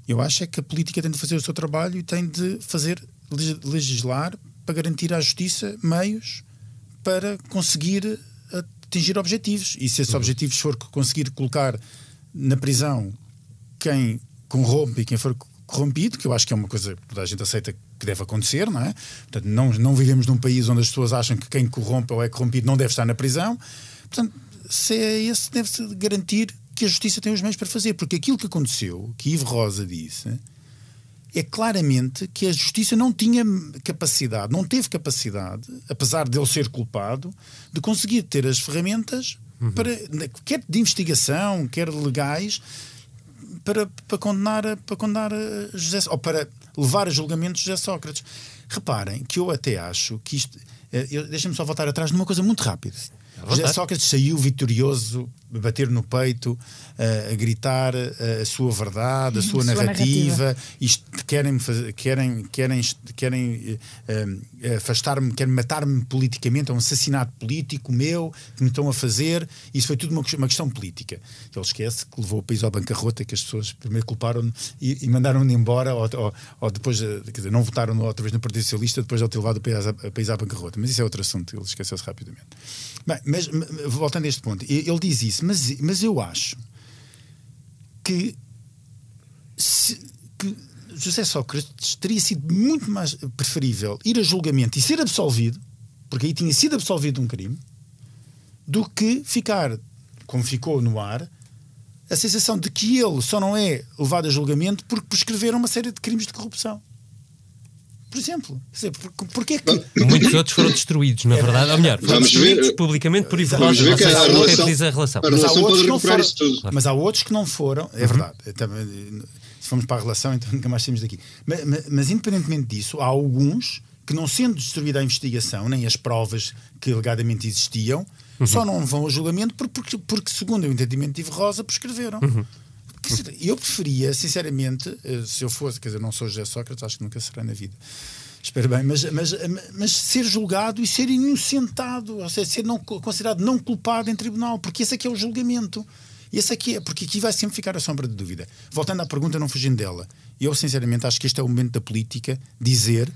D: Eu acho é que a política tem de fazer o seu trabalho e tem de fazer leg- legislar para garantir à justiça meios para conseguir atingir objetivos. E se esses objetivos for conseguir colocar na prisão quem corrompe e quem for corrompido, que eu acho que é uma coisa que toda a gente aceita que deve acontecer, não é? Portanto, não, não vivemos num país onde as pessoas acham que quem corrompe ou é corrompido não deve estar na prisão. Portanto, se é esse, deve-se garantir que a justiça tem os meios para fazer. Porque aquilo que aconteceu, que Ivo Rosa disse, é claramente que a justiça não tinha capacidade, não teve capacidade, apesar de ele ser culpado, de conseguir ter as ferramentas para, quer de investigação, quer legais, para, para condenar, para condenar José, ou para levar a julgamento José Sócrates. Reparem que eu até acho que isto. eh, Deixem-me só voltar atrás numa coisa muito rápida. José Sócrates saiu vitorioso, bater no peito, eh, a gritar eh, a sua verdade, a sua
E: sua
D: narrativa. Isto querem querem, querem, querem eh, eh, afastar-me, querem matar-me politicamente, é um assassinato político meu que me estão a fazer. Isso foi tudo uma, uma questão política. Ele esquece que levou o país à bancarrota, que as pessoas primeiro culparam e, e mandaram-no embora, ou, ou, ou depois, eh, quer dizer, não votaram outra vez no Partido Socialista depois de ele ter levado o país à, o país à bancarrota. Mas isso é outro assunto, ele esqueceu-se rapidamente. Bem, mas voltando a este ponto, ele diz isso, mas, mas eu acho que, se- que José Sócrates teria sido muito mais preferível ir a julgamento e ser absolvido, porque aí tinha sido absolvido um crime, do que ficar, como ficou no ar, a sensação de que ele só não é levado a julgamento porque prescreveram uma série de crimes de corrupção. Por exemplo, dizer, por, porque é que.
A: Muitos outros foram destruídos, na verdade. Ou melhor, foram
C: Vamos ver,
A: destruídos
C: eh,
A: publicamente por Ivo
C: vamos
A: Rosa.
C: ver
A: Não
C: que
A: sei
C: a
A: se não
C: relação-
A: diz a relação.
C: a
D: Mas há
C: relação
D: outros que não foram,
C: tudo.
D: mas há outros que não foram, é verdade. é também- se formos para a relação, então nunca mais saímos daqui. Mas, mas- mas independentemente disso, há alguns que, não sendo destruída a investigação, nem as provas que alegadamente existiam, só não vão ao julgamento por- porque, porque, segundo o entendimento de Ivo Rosa, prescreveram. Quer Eu preferia, sinceramente, eh, se eu fosse, quer dizer, não sou José Sócrates, acho que nunca será na vida. Espero bem, mas, mas, mas ser julgado e ser inocentado, ou seja, ser não, considerado não culpado em tribunal, porque esse aqui é o julgamento. Esse aqui é, porque aqui vai sempre ficar a sombra de dúvida. Voltando à pergunta, não fugindo dela, eu sinceramente acho que este é o momento da política dizer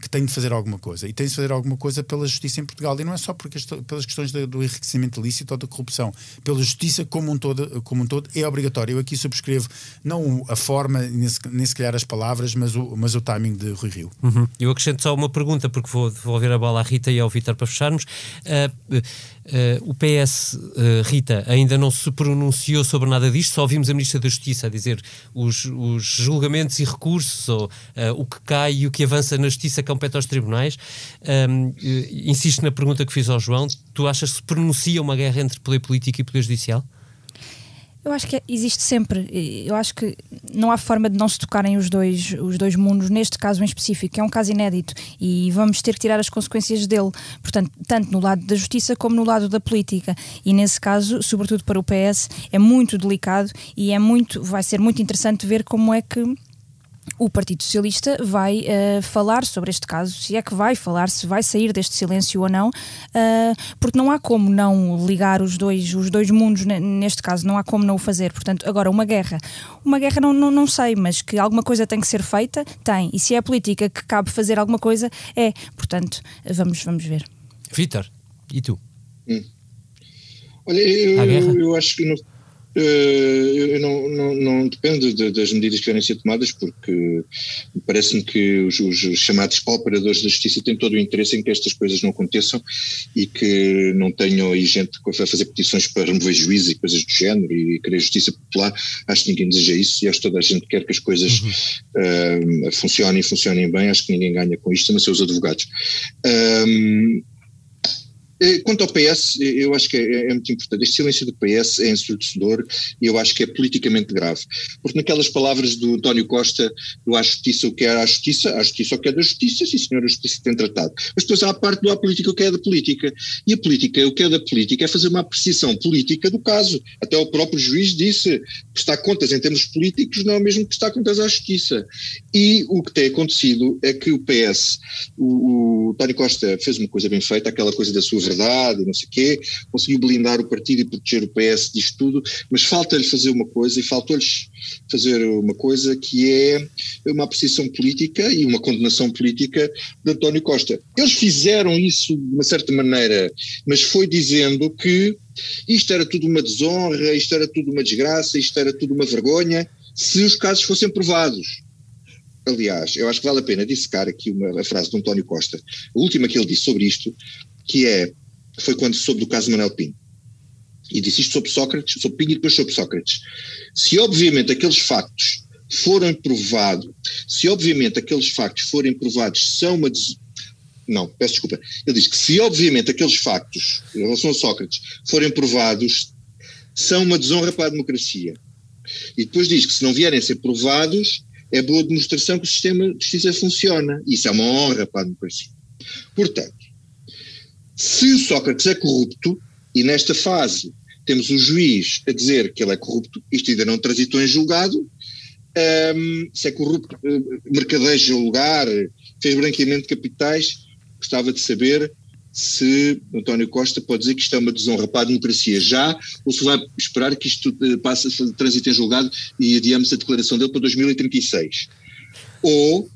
D: que tem de fazer alguma coisa. E tem de fazer alguma coisa pela justiça em Portugal. E não é só porque pelas questões do, enriquecimento ilícito ou da corrupção. Pela justiça como um todo, como um todo é obrigatório. Eu aqui subscrevo não a forma, nem se, calhar as palavras, mas o, mas o timing de Rui Rio.
A: Uhum. Eu acrescento só uma pergunta, porque vou devolver a bola à Rita e ao Vitor para fecharmos. Ah, ah, o PS, ah, Rita, ainda não se pronunciou sobre nada disto, só ouvimos a Ministra da Justiça a dizer os, os julgamentos e recursos, ou o que cai e o que avança na Justiça compete aos tribunais. Eh, insisto na pergunta que fiz ao João: tu achas que se pronuncia uma guerra entre poder político e poder judicial?
E: Eu acho que existe sempre. Eu acho que não há forma de não se tocarem os dois, os dois mundos, neste caso em específico, é um caso inédito, e vamos ter que tirar as consequências dele, portanto, tanto no lado da justiça como no lado da política. E nesse caso, sobretudo para o PS, é muito delicado e é muito, vai ser muito interessante ver como é que o Partido Socialista vai uh, falar sobre este caso, se é que vai falar, se vai sair deste silêncio ou não, uh, porque não há como não ligar os dois, os dois mundos neste caso, não há como não o fazer. Portanto, agora, uma guerra, uma guerra não, não, não sei, mas que alguma coisa tem que ser feita, tem. E se é a política que cabe fazer alguma coisa, é. Portanto, vamos, vamos ver.
A: Vitor, e tu? Hum.
C: Olha, eu, eu, eu acho que. No Uh, eu não, não, não depende de, das medidas que devem ser tomadas, porque parece-me que os, os, chamados operadores da justiça têm todo o interesse em que estas coisas não aconteçam e que não tenham aí gente a fazer petições para remover juízes e coisas do género e querer justiça popular. Acho que ninguém deseja isso e acho que toda a gente quer que as coisas uhum. uh, funcionem e funcionem bem. Acho que ninguém ganha com isto, mas são os advogados. Eh, quanto ao PS, eh, eu acho que é, é, muito importante. Este silêncio do PS é ensurdecedor e eu acho que é politicamente grave. Porque naquelas palavras do António Costa, do à justiça o que é a justiça, a justiça o que é da justiça, sim senhor, a justiça tem tratado. Mas depois há a parte do a política o que é da política. E a política, o que é da política, é fazer uma apreciação política do caso. Até o próprio juiz disse prestar contas em termos políticos não é o mesmo que prestar contas à justiça. E o que tem acontecido é que o PS, o, o António Costa fez uma coisa bem feita, aquela coisa da sua verdade, não sei o quê, conseguiu blindar o partido e proteger o PS disto tudo, mas falta-lhe fazer uma coisa e faltou-lhes fazer uma coisa que é uma apreciação política e uma condenação política de António Costa. Eles fizeram isso de uma certa maneira, mas foi dizendo que isto era tudo uma desonra, isto era tudo uma desgraça, isto era tudo uma vergonha, se os casos fossem provados. Aliás, eu acho que vale a pena dissecar aqui uma, a frase de António Costa, a última que ele disse sobre isto, que é, foi quando soube do caso Manuel Pinho. E disse isto sobre Sócrates, sobre Pinho e depois sobre Sócrates. Se obviamente aqueles factos forem provados, se obviamente aqueles factos forem provados são uma des... não, peço desculpa. Ele diz que se obviamente aqueles factos em relação a Sócrates forem provados são uma desonra para a democracia. E depois diz que se não vierem a ser provados é boa demonstração que o sistema de justiça funciona. Isso é uma honra para a democracia. Portanto, se Sócrates é corrupto, e nesta fase temos o juiz a dizer que ele é corrupto, isto ainda não transitou em julgado, um, se é corrupto, uh, mercadeja o lugar, fez branqueamento de capitais, gostava de saber se António Costa pode dizer que isto é uma desonra para a democracia já, ou se vai esperar que isto uh, passe a trânsito em julgado e adiamos a declaração dele para 2036. Ou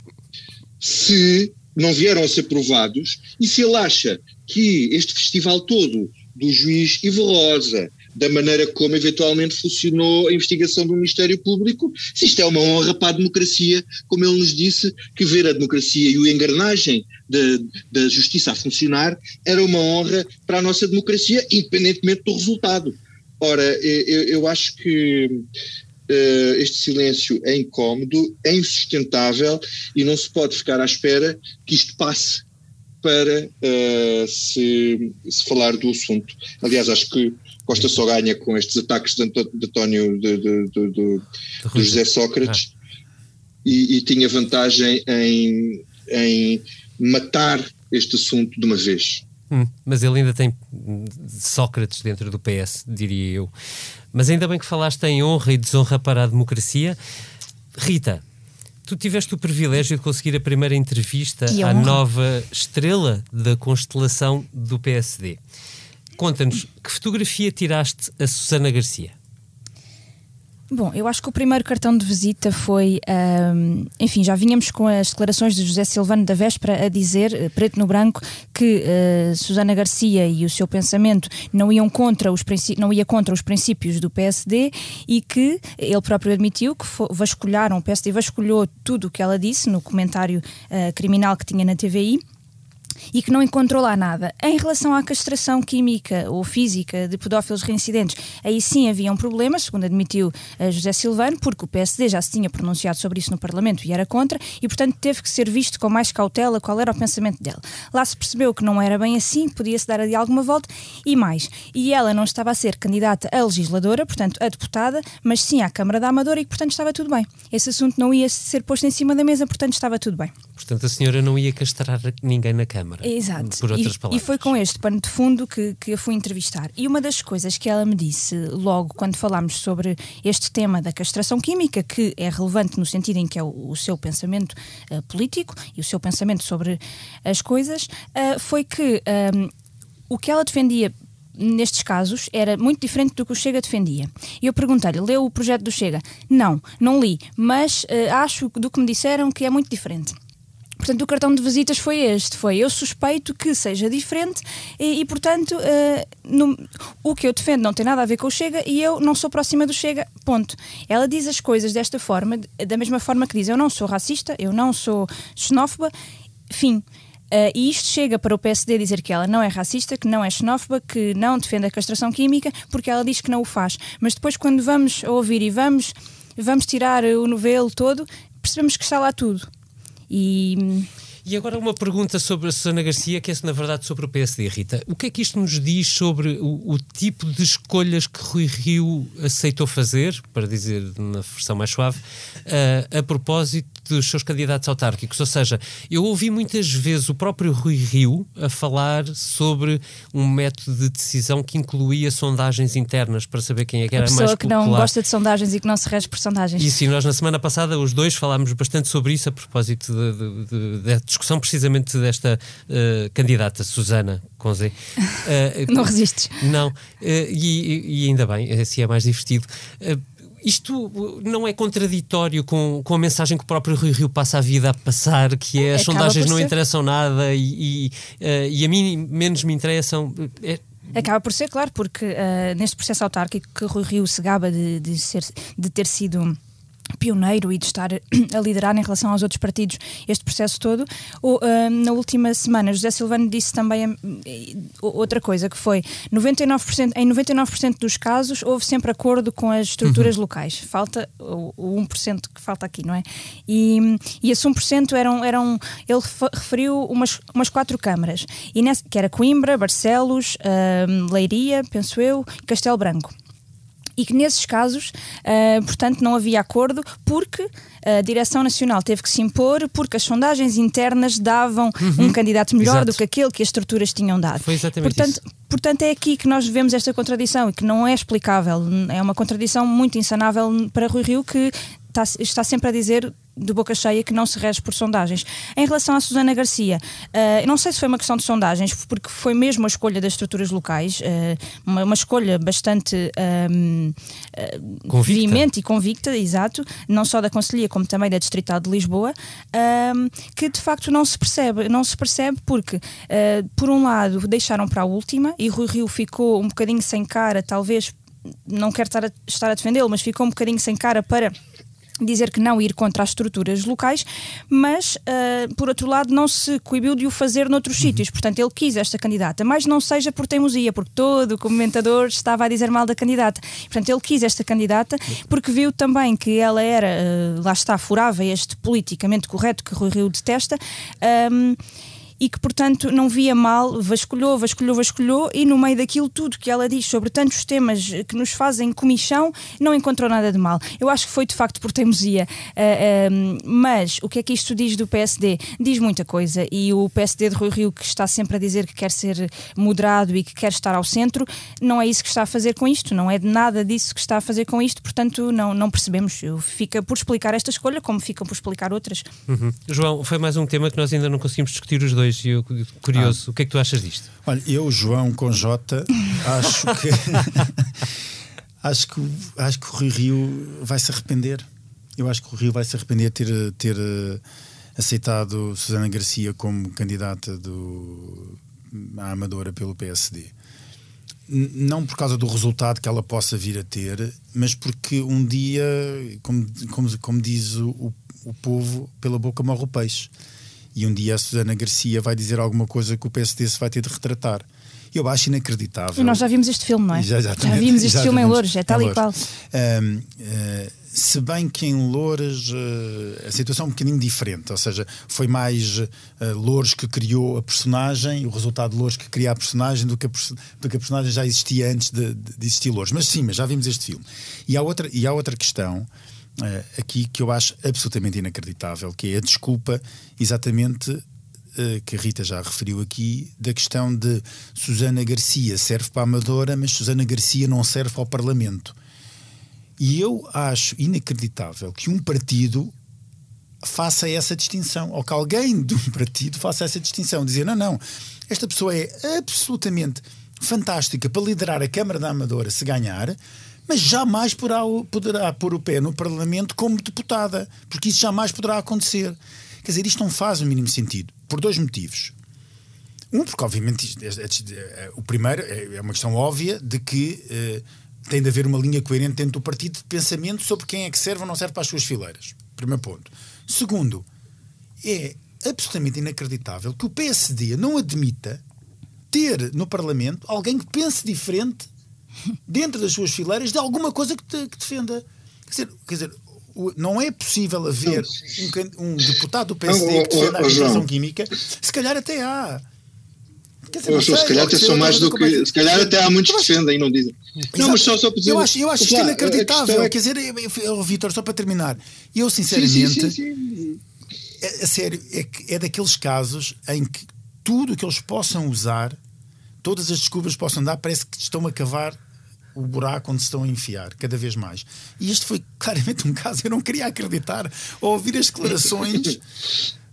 C: se não vieram a ser provados e se ele acha que este festival todo do juiz Ivo Rosa, da maneira como eventualmente funcionou a investigação do Ministério Público, se isto é uma honra para a democracia, como ele nos disse, que ver a democracia e a engrenagem da, justiça a funcionar era uma honra para a nossa democracia, independentemente do resultado. Ora, eu, eu acho que uh, este silêncio é incómodo, é insustentável e não se pode ficar à espera que isto passe para uh, se, se, falar do assunto. Aliás, acho que Costa só ganha com estes ataques de, de António de, de, de, José Sócrates ah. e, e, tinha vantagem em, em matar este assunto de uma vez.
A: Hum, mas ele ainda tem Sócrates dentro do PS, diria eu. Mas ainda bem que falaste em honra e desonra para a democracia. Rita, tu tiveste o privilégio de conseguir a primeira entrevista à nova estrela da constelação do PSD. Conta-nos, que fotografia tiraste a Susana Garcia?
E: Bom, eu acho que o primeiro cartão de visita foi, um, enfim, já vínhamos com as declarações de José Silvano da véspera a dizer, eh, preto no branco, que uh, Susana Garcia e o seu pensamento não iam contra os não ia contra os princípios do PSD e que ele próprio admitiu que vasculharam, o PSD vasculhou tudo o que ela disse no comentário uh, criminal que tinha na TVI e que não encontrou lá nada. Em relação à castração química ou física de pedófilos reincidentes, aí sim havia um problema, segundo admitiu uh, José Silvano, porque o PSD já se tinha pronunciado sobre isso no Parlamento e era contra, e portanto teve que ser visto com mais cautela qual era o pensamento dela. Lá se percebeu que não era bem assim, podia-se dar ali alguma volta e mais. E ela não estava a ser candidata a legisladora, portanto a deputada, mas sim à Câmara da Amadora e portanto estava tudo bem. Esse assunto não ia ser posto em cima da mesa, portanto estava tudo bem.
A: Portanto, a senhora não ia castrar ninguém na Câmara.
E: Exato.
A: Por outras
E: e,
A: palavras.
E: E foi com este pano de fundo que, que a fui entrevistar. E uma das coisas que ela me disse logo quando falámos sobre este tema da castração química, que é relevante no sentido em que é o, o seu pensamento uh, político e o seu pensamento sobre as coisas, uh, foi que um, o que ela defendia nestes casos era muito diferente do que o Chega defendia. E eu perguntei-lhe: leu o projeto do Chega? Não, não li, mas uh, acho do que me disseram que é muito diferente. Portanto, o cartão de visitas foi este: foi eu suspeito que seja diferente e, e portanto, uh, no, o que eu defendo não tem nada a ver com o Chega e eu não sou próxima do Chega. Ponto. Ela diz as coisas desta forma, da mesma forma que diz: eu não sou racista, eu não sou xenófoba, fim. Uh, e isto chega para o PSD dizer que ela não é racista, que não é xenófoba, que não defende a castração química, porque ela diz que não o faz. Mas depois, quando vamos ouvir e vamos, vamos tirar o novelo todo, percebemos que está lá tudo. E.
A: E agora uma pergunta sobre a Susana Garcia, que é na verdade sobre o PSD, Rita. O que é que isto nos diz sobre o, o, tipo de escolhas que Rui Rio aceitou fazer, para dizer na versão mais suave, uh, a propósito dos seus candidatos autárquicos? Ou seja, eu ouvi muitas vezes o próprio Rui Rio a falar sobre um método de decisão que incluía sondagens internas para saber quem é que era mais popular.
E: A pessoa que não gosta de sondagens e que não se rege por sondagens.
A: E sim, nós na semana passada os dois falámos bastante sobre isso a propósito de discussão precisamente desta uh, candidata, Susana com Z.
E: Uh, não resistes.
A: Não, uh, e, e, ainda bem, assim é mais divertido. Isto não é contraditório com, com a mensagem que o próprio Rui Rio passa a vida a passar, que é as sondagens não ser. interessam nada e, e, e, a mim menos me interessam. É,
E: Acaba por ser, claro, porque uh, neste processo autárquico que Rui Rio se gaba de, de, ser, de ter sido pioneiro e de estar a liderar em relação aos outros partidos este processo todo. Uh, na última semana, José Silvano disse também uh, outra coisa, que foi 99%, em 99% dos casos houve sempre acordo com as estruturas uhum. locais. Falta o, o 1% que falta aqui, não é? E, e esse 1% eram, eram ele referiu umas, umas quatro câmaras, e nessa, que era Coimbra, Barcelos, uh, Leiria, penso eu, Castelo Branco e que nesses casos, uh, portanto, não havia acordo porque a Direção Nacional teve que se impor porque as sondagens internas davam uhum. um candidato melhor Exato. do que aquele que as estruturas tinham dado.
A: Foi exatamente
E: portanto,
A: isso.
E: Portanto, é aqui que nós vemos esta contradição e que não é explicável. É uma contradição muito insanável para Rui Rio que está, está sempre a dizer de boca cheia que não se rege por sondagens. Em relação à Susana Garcia, uh, não sei se foi uma questão de sondagens, porque foi mesmo a escolha das estruturas locais, uh, uma, uma, escolha bastante um, uh, veemente e convicta, exato, não só da Conselhia como também da Distrital de Lisboa, um, que de facto não se percebe, não se percebe porque, por um lado, deixaram para a última e Rui Rio ficou um bocadinho sem cara, talvez não quero estar a, estar a defendê-lo, mas ficou um bocadinho sem cara para dizer que não ir contra as estruturas locais, mas, uh, por outro lado, não se coibiu de o fazer noutros uhum. sítios. Portanto, ele quis esta candidata, mas não seja por teimosia, porque todo o comentador estava a dizer mal da candidata. Portanto, ele quis esta candidata porque viu também que ela era, uh, lá está, furava este politicamente correto que Rui Rio detesta. Um, e que, portanto, não via mal, vasculhou, vasculhou, vasculhou e no meio daquilo tudo que ela diz sobre tantos temas que nos fazem comichão, não encontrou nada de mal. Eu acho que foi de facto por teimosia. Uh, uh, mas o que é que isto diz do PSD? Diz muita coisa e o PSD de Rui Rio, que está sempre a dizer que quer ser moderado e que quer estar ao centro, não é isso que está a fazer com isto, não é de nada disso que está a fazer com isto, portanto, não, não percebemos. Fica por explicar esta escolha, como ficam por explicar outras.
A: Uhum. João, foi mais um tema que nós ainda não conseguimos discutir os dois e eu curioso, ah. o que é que tu achas disto?
D: Olha, eu, João com J, acho que acho que acho que o Rio Rio vai se arrepender. Eu acho que o Rio vai se arrepender de ter, ter uh, aceitado Susana Garcia como candidata do, à Amadora pelo PSD. Não por causa do resultado que ela possa vir a ter, mas porque um dia, como, como, como diz o, o povo, pela boca morre o peixe e um dia a Susana Garcia vai dizer alguma coisa que o PSD se vai ter de retratar. Eu acho inacreditável.
E: E nós já vimos este filme, não é? Já, já vimos este filme em Louros, é tal e qual.
D: Um, uh, se bem que em Louros uh, a situação é um bocadinho diferente, ou seja, foi mais uh, Louros que criou a personagem, o resultado de Louros que cria a personagem do que a, do que a personagem já existia antes de, de, de existir Louros. Mas sim, mas já vimos este filme. E há outra, e há outra questão uh, aqui que eu acho absolutamente inacreditável, que é a desculpa exatamente uh, que a Rita já referiu aqui, da questão de Susana Garcia serve para a Amadora, mas Susana Garcia não serve para o Parlamento. E eu acho inacreditável que um partido faça essa distinção, ou que alguém de um partido faça essa distinção, dizer não, não, esta pessoa é absolutamente fantástica para liderar a Câmara da Amadora se ganhar, mas jamais poderá, poderá pôr o pé no Parlamento como deputada, porque isso jamais poderá acontecer. Quer dizer, isto não faz o mínimo sentido, por dois motivos. Um, porque obviamente isto, isto, é, o primeiro é, é uma questão óbvia de que eh, tem de haver uma linha coerente dentro do partido de pensamento sobre quem é que serve ou não serve para as suas fileiras. Primeiro ponto. Segundo, é absolutamente inacreditável que o PSD não admita ter no Parlamento alguém que pense diferente dentro das suas fileiras de alguma coisa que, te, que defenda. Quer dizer, quer dizer, não é possível haver um, um deputado do PSD que defenda a legislação química, se calhar até há.
C: Dizer, sei, se calhar até são mais do que. Se calhar até há muitos que defendem e não dizem. Exato. Não, mas só, só para dizer.
D: Eu acho, eu acho isto inacreditável. É... Quer dizer, oh, Vitor, só para terminar, eu sinceramente. Sim, sim, sim, é, a sério, é, é daqueles casos em que tudo que eles possam usar, todas as desculpas possam dar, parece que estão a cavar o buraco onde se estão a enfiar, cada vez mais. E este foi claramente um caso, eu não queria acreditar ao ouvir as declarações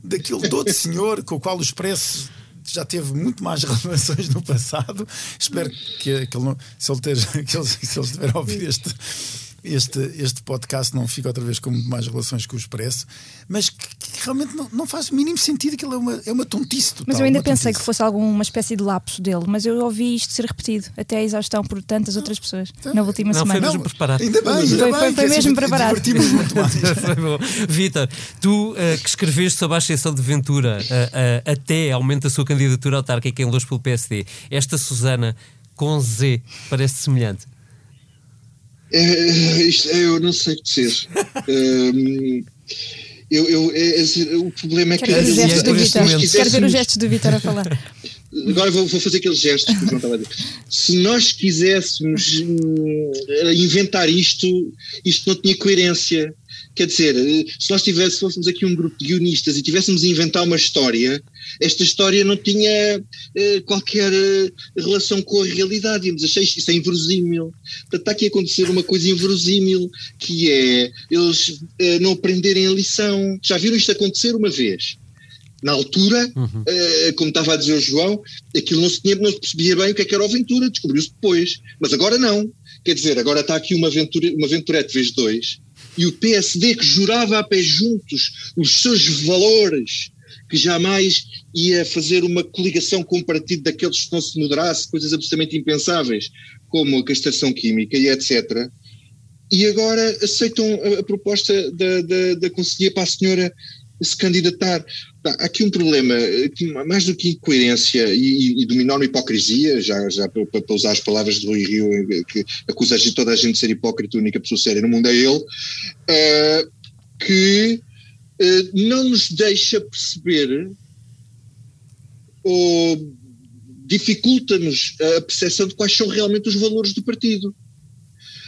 D: daquele todo senhor com o qual o Expresso já teve muito mais relações no passado. Espero que, que ele não, se ele, ter, que ele, se ele a ouvir este este, este podcast não fica outra vez com mais relações com o Expresso, mas que, que realmente não, não, faz o mínimo sentido, aquilo é uma, é uma tontice total,
E: Mas eu ainda pensei
D: tontice.
E: que fosse alguma espécie de lapso dele, mas eu ouvi isto ser repetido até a exaustão por tantas outras pessoas
A: então,
E: na última
A: não,
E: semana.
A: Foi mesmo preparado.
D: Ainda bem,
E: ainda foi, foi, foi mesmo preparado.
D: muito mais.
A: Vitor, tu uh, que escreveste sobre a ascensão de Ventura uh, uh, até aumenta a sua candidatura autárquica em Lourdes pelo PSD, esta Susana com Z parece semelhante?
C: É, isto, é, eu não sei o que dizer. um, eu, eu, é, é, o problema é que.
E: Quero ver, os gestos do Vitor. Quero ver os gestos do Vitor a falar.
C: Agora vou, vou, fazer aqueles gestos que o João estava a dizer. Se nós quiséssemos hum, inventar isto, isto não tinha coerência. Quer dizer, se nós tivéssemos, fôssemos aqui um grupo de guionistas e tivéssemos a inventar uma história, esta história não tinha uh, qualquer uh, relação com a realidade. Íamos achar isto, é inverosímil. Portanto, está aqui a acontecer uma coisa inverosímil, que é eles uh, não aprenderem a lição. Já viram isto acontecer uma vez? Na altura, uhum. como estava a dizer o João, aquilo não se, tinha, não se percebia bem o que, é que era a aventura, descobriu-se depois. Mas agora não. Quer dizer, agora está aqui uma, aventura, uma aventurete vezes dois, e o PSD que jurava a pé juntos os seus valores, que jamais ia fazer uma coligação com um partido daqueles que não se moderasse, coisas absolutamente impensáveis, como a castração química e etc. E agora aceitam a, a proposta da, da, da conselheira para a senhora se candidatar. Há aqui um problema, mais do que incoerência e, e de uma enorme hipocrisia, já, já para, para, usar as palavras de Rui Rio, que acusa toda a gente de ser hipócrita, a única pessoa séria no mundo é ele, uh, que uh, não nos deixa perceber ou dificulta-nos a percepção de quais são realmente os valores do partido.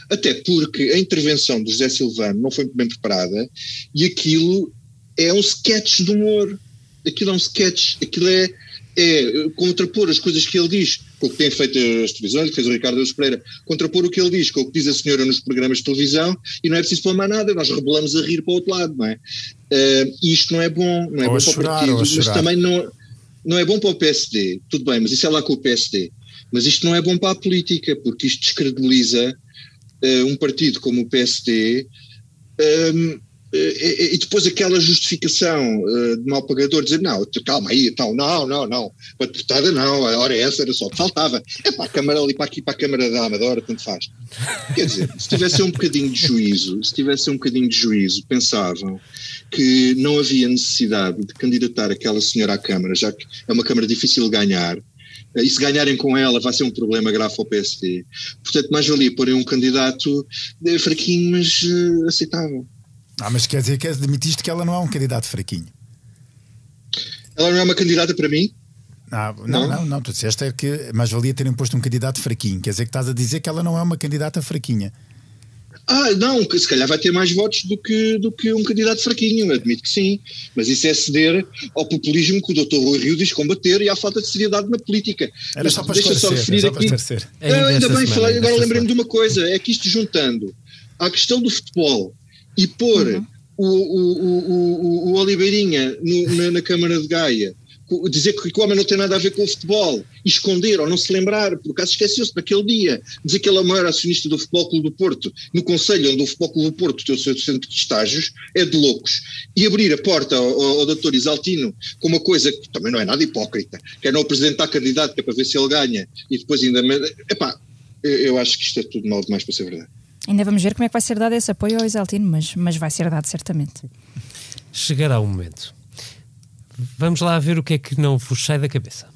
C: Até porque a intervenção do José Silvano não foi bem preparada e aquilo é um sketch de humor. Aquilo é um sketch, aquilo é, é contrapor as coisas que ele diz com o que tem feito as televisões, que fez o Ricardo Deus Pereira, contrapor o que ele diz com o que diz a senhora nos programas de televisão e não é preciso falar mais nada, nós rebolamos a rir para o outro lado, não é? Uh, isto não é bom, não é ou bom para chorar, o partido, mas também não, não é bom para o PSD, tudo bem, mas isso é lá com o PSD. Mas isto não é bom para a política, porque isto descredibiliza uh, um partido como o PSD. Um, e, depois aquela justificação uh, de mal pagador dizer, não, calma aí, então, não, não, não, para deputada não, a hora é essa era só que faltava. É para a Câmara ali, para aqui, para a Câmara da Amadora, tanto faz. Quer dizer, se tivesse um bocadinho de juízo, se tivesse um bocadinho de juízo, pensavam que não havia necessidade de candidatar aquela senhora à Câmara, já que é uma Câmara difícil de ganhar, eh, e se ganharem com ela vai ser um problema grave ao PSD. Portanto, mais valia porem um candidato eh, fraquinho, mas aceitável.
D: Ah, mas quer dizer que admitiste que ela não é um candidato fraquinho.
C: Ela não é uma candidata para mim?
D: Ah, não, não, não, não, tu disseste é que mais valia terem posto um candidato fraquinho. Quer dizer que estás a dizer que ela não é uma candidata fraquinha.
C: Ah, não, se calhar vai ter mais votos do que, do que um candidato fraquinho, admito que sim. Mas isso é ceder ao populismo que o Dr. Rui Rio diz combater e à falta de seriedade na política.
D: Era só para Deixa só referir aqui.
C: Ainda, ainda bem, falei, agora lembrei-me de uma coisa: é que isto juntando à questão do futebol e pôr uhum. o, o, o, o, o Oliveirinha no, na, na Câmara de Gaia dizer que o homem não tem nada a ver com o futebol, esconder ou não se lembrar, por acaso esqueceu-se naquele dia, dizer que ele é o maior acionista do Futebol Clube do Porto, no Conselho onde o Futebol Clube do Porto tem o seu centro de estágios, é de loucos. E abrir a porta ao, ao, ao doutor Isaltino com uma coisa que também não é nada hipócrita, que é não apresentar candidato, que é para ver se ele ganha, e depois ainda... Epá, eu acho que isto é tudo mal demais para ser verdade.
E: Ainda vamos ver como é que vai ser dado esse apoio ao Isaltino, mas, mas vai ser dado certamente.
A: Chegará o momento Vamos lá ver o que é que não vos sai da cabeça.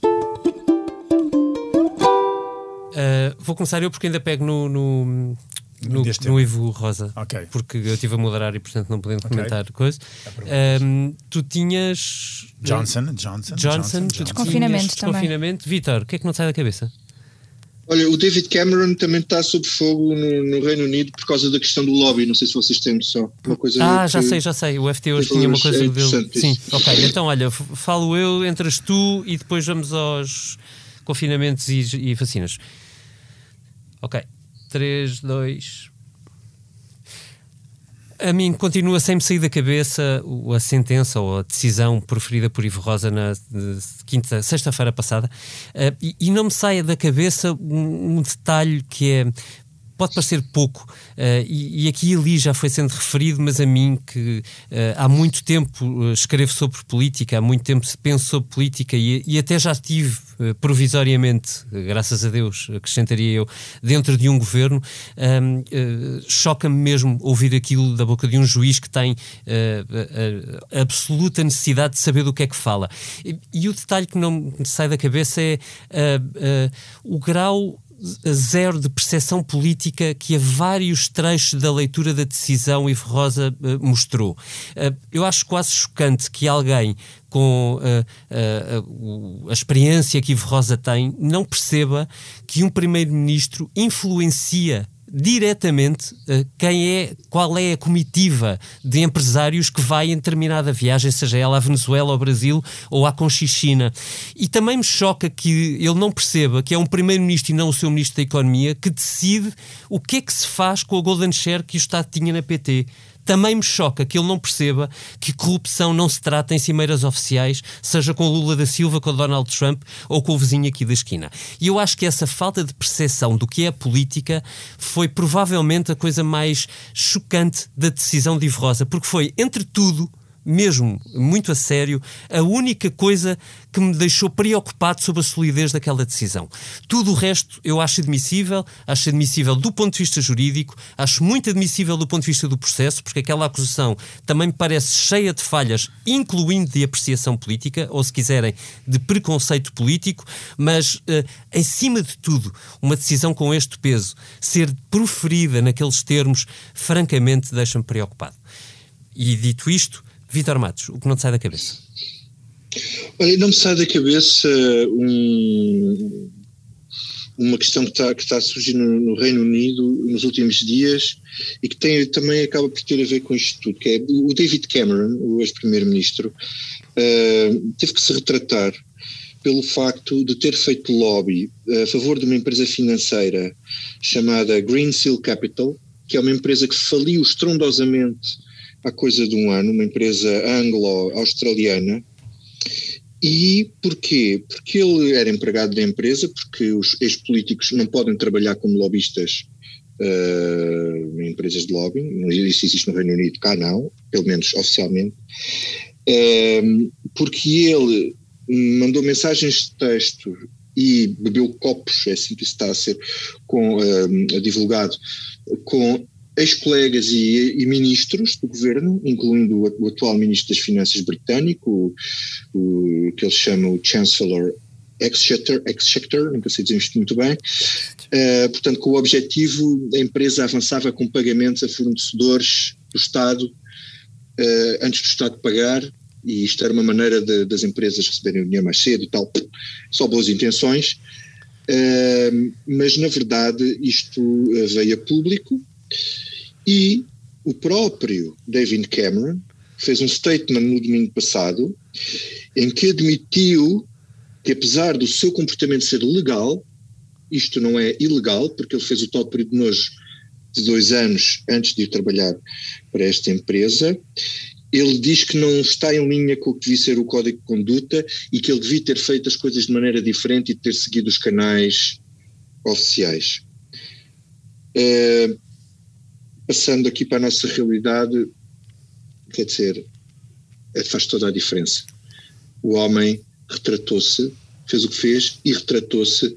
A: Uh, vou começar eu porque ainda pego no, no, no, no Ivo Rosa.
D: Okay.
A: Porque eu estive a moderar e, portanto, não podendo comentar okay. coisa. Uh, tu tinhas.
D: Johnson, Johnson.
A: Johnson, Johnson,
E: Johnson. Desconfinamento também.
A: Desconfinamento. Vitor, o que é que não sai da cabeça?
C: Olha, o David Cameron também está sob fogo no, no, Reino Unido por causa da questão do lobby. Não sei se vocês têm noção.
A: Uma coisa ah, já sei, já sei. O FT hoje tinha uma coisa é dele. Sim, ok. Então, olha, falo eu, entras tu e depois vamos aos confinamentos e, e vacinas. Ok. 3, 2, a mim continua sem me sair da cabeça a sentença ou a decisão proferida por Ivo Rosa na quinta, sexta-feira passada. Uh, e, não me saia da cabeça um detalhe que é pode parecer pouco, uh, e, aqui e ali já foi sendo referido, mas a mim que uh, há muito tempo uh, escrevo sobre política, há muito tempo penso sobre política e, e até já estive provisoriamente, graças a Deus, acrescentaria eu, dentro de um governo, um, choca-me mesmo ouvir aquilo da boca de um juiz que tem a absoluta necessidade de saber do que é que fala. E, e o detalhe que não me sai da cabeça é o grau zero de percepção política que a vários trechos da leitura da decisão Ivo Rosa uh, mostrou. Uh, eu acho quase chocante que alguém com uh, a experiência que Ivo Rosa tem não perceba que um primeiro-ministro influencia diretamente uh, quem é, qual é a comitiva de empresários que vai em determinada viagem, seja ela à Venezuela, ao Brasil ou à Conchichina. E também me choca que ele não perceba que é um primeiro-ministro e não o seu ministro da Economia que decide o que é que se faz com a Golden Share que o Estado tinha na PT também me choca que ele não perceba que corrupção não se trata em cimeiras oficiais, seja com Lula da Silva, com Donald Trump ou com o vizinho aqui da esquina. E eu acho que essa falta de percepção do que é a política foi provavelmente a coisa mais chocante da decisão de Ivo Rosa, porque foi, entre tudo, mesmo muito a sério, a única coisa que me deixou preocupado sobre a solidez daquela decisão. Tudo o resto eu acho admissível, acho admissível do ponto de vista jurídico, acho muito admissível do ponto de vista do processo, porque aquela acusação também me parece cheia de falhas, incluindo de apreciação política, ou se quiserem, de preconceito político, mas uh, em cima de tudo, uma decisão com este peso ser proferida naqueles termos, francamente, deixa-me preocupado. E dito isto, Vitor Matos, o que não te sai da cabeça?
C: Olha, não me sai da cabeça um, uma questão que está, que está a surgir no, no, Reino Unido nos últimos dias e que tem, também acaba por ter a ver com isto tudo, que é o David Cameron, o ex-primeiro-ministro, uh, teve que se retratar pelo facto de ter feito lobby a favor de uma empresa financeira chamada Green Seal Capital, que é uma empresa que faliu estrondosamente há coisa de um ano, uma empresa anglo-australiana. E porquê? Porque ele era empregado da empresa, porque os ex-políticos não podem trabalhar como lobistas uh, em empresas de lobbying, isso existe no Reino Unido, cá não, pelo menos oficialmente, uh, porque ele mandou mensagens de texto e bebeu copos, é assim que está a ser com, uh, divulgado, com ex-colegas e, e, ministros do governo, incluindo o, o, atual ministro das Finanças britânico, o, o que ele chama o Chancellor Exchequer, Exchequer nunca sei dizer isto muito bem, uh, portanto com o objetivo a empresa avançava com pagamentos a fornecedores do Estado uh, antes do Estado pagar e isto era uma maneira de, das empresas receberem o dinheiro mais cedo e tal, só boas intenções, uh, mas na verdade isto veio a público E o próprio David Cameron fez um statement no domingo passado em que admitiu que, apesar do seu comportamento ser legal, isto não é ilegal, porque ele fez o tal período de nojo de dois anos antes de ir trabalhar para esta empresa. Ele diz que não está em linha com o que devia ser o código de conduta e que ele devia ter feito as coisas de maneira diferente e ter seguido os canais oficiais. Uh, passando aqui para a nossa realidade, quer dizer, é, faz toda a diferença. O homem retratou-se, fez o que fez e retratou-se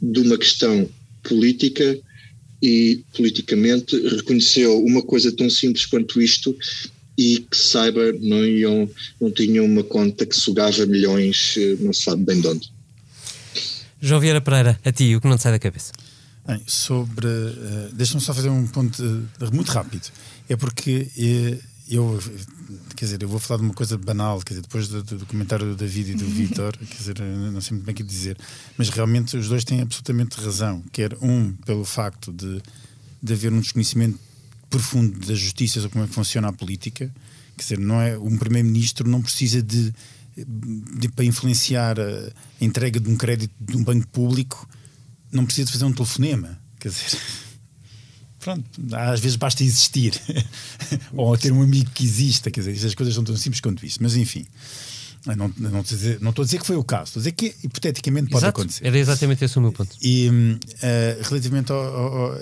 C: de uma questão política e politicamente reconheceu uma coisa tão simples quanto isto e que saiba não iam não tinham uma conta que sugava milhões eh, não se sabe bem de onde
A: João Vieira Pereira, a ti, o que não te sai da cabeça?
D: Bem, sobre. Uh, Deixa-me só fazer um ponto uh, muito rápido. É porque uh, eu. Quer dizer, eu vou falar de uma coisa banal, quer dizer, depois do, do comentário do David e do Vitor, quer dizer, não sei muito bem o que dizer, mas realmente os dois têm absolutamente razão. Quer um, pelo facto de, de haver um desconhecimento profundo da justiça sobre como é que funciona a política, quer dizer, não é, um primeiro-ministro não precisa de, de, para influenciar a entrega de um crédito de um banco público não precisa de fazer um telefonema. Quer dizer, pronto, às vezes basta existir. Ou ter um amigo que exista. Quer dizer, as coisas são tão simples quanto isso. Mas enfim. Não, não, estou dizer, não estou a dizer que foi o caso, estou a dizer que hipoteticamente pode
A: Exato,
D: acontecer.
A: Era exatamente esse o meu ponto.
D: E uh, relativamente ao, ao,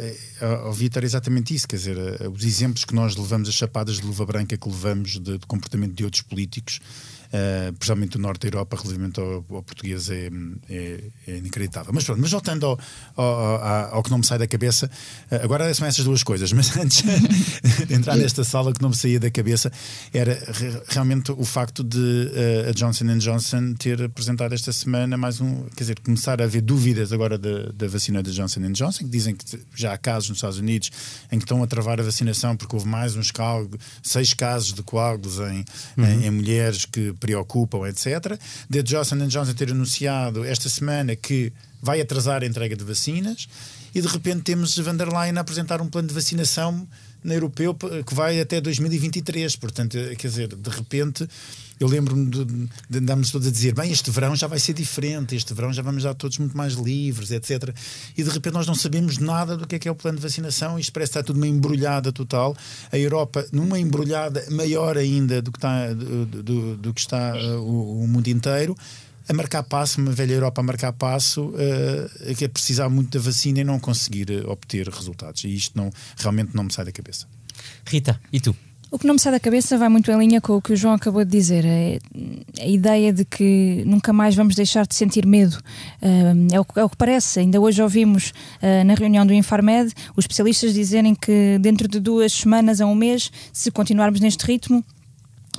D: ao, ao Vitor, é exatamente isso, quer dizer, uh, os exemplos que nós levamos, as chapadas de luva branca que levamos de, de comportamento de outros políticos, uh, principalmente do norte da Europa, relativamente ao, ao português, é, é, é, inacreditável. Mas pronto, mas voltando ao, ao, ao, que não me sai da cabeça, uh, agora são essas duas coisas, mas antes de entrar nesta sala que não me saía da cabeça, era re, realmente o facto de uh, a Johnson Johnson ter apresentado esta semana mais um, quer dizer, começar a haver dúvidas agora da, da vacina da Johnson Johnson, que dizem que já há casos nos Estados Unidos em que estão a travar a vacinação porque houve mais uns coágulos, seis casos de coágulos em, uhum. em, em mulheres que preocupam, etc. De Johnson Johnson ter anunciado esta semana que vai atrasar a entrega de vacinas e de repente temos Van der Leyen a apresentar um plano de vacinação na europeu que vai até 2023. Portanto, quer dizer, de repente eu lembro-me de, de andarmos todos a dizer: bem, este verão já vai ser diferente, este verão já vamos estar todos muito mais livres, etc. E de repente nós não sabemos nada do que é que é o plano de vacinação, isto parece estar tudo uma embrulhada total. A Europa, numa embrulhada maior ainda do que está, do, do, do que está uh, o, o mundo inteiro a marcar passo, uma velha Europa a marcar passo, uh, que é precisar muito da vacina e não conseguir uh, obter resultados. E isto não, realmente não me sai da cabeça.
A: Rita, e tu?
E: O que não me sai da cabeça vai muito em linha com o que o João acabou de dizer. É a ideia de que nunca mais vamos deixar de sentir medo. É o, é o que parece. Ainda hoje ouvimos ah, na reunião do Infarmed os especialistas dizerem que dentro de duas semanas a um mês, se continuarmos neste ritmo,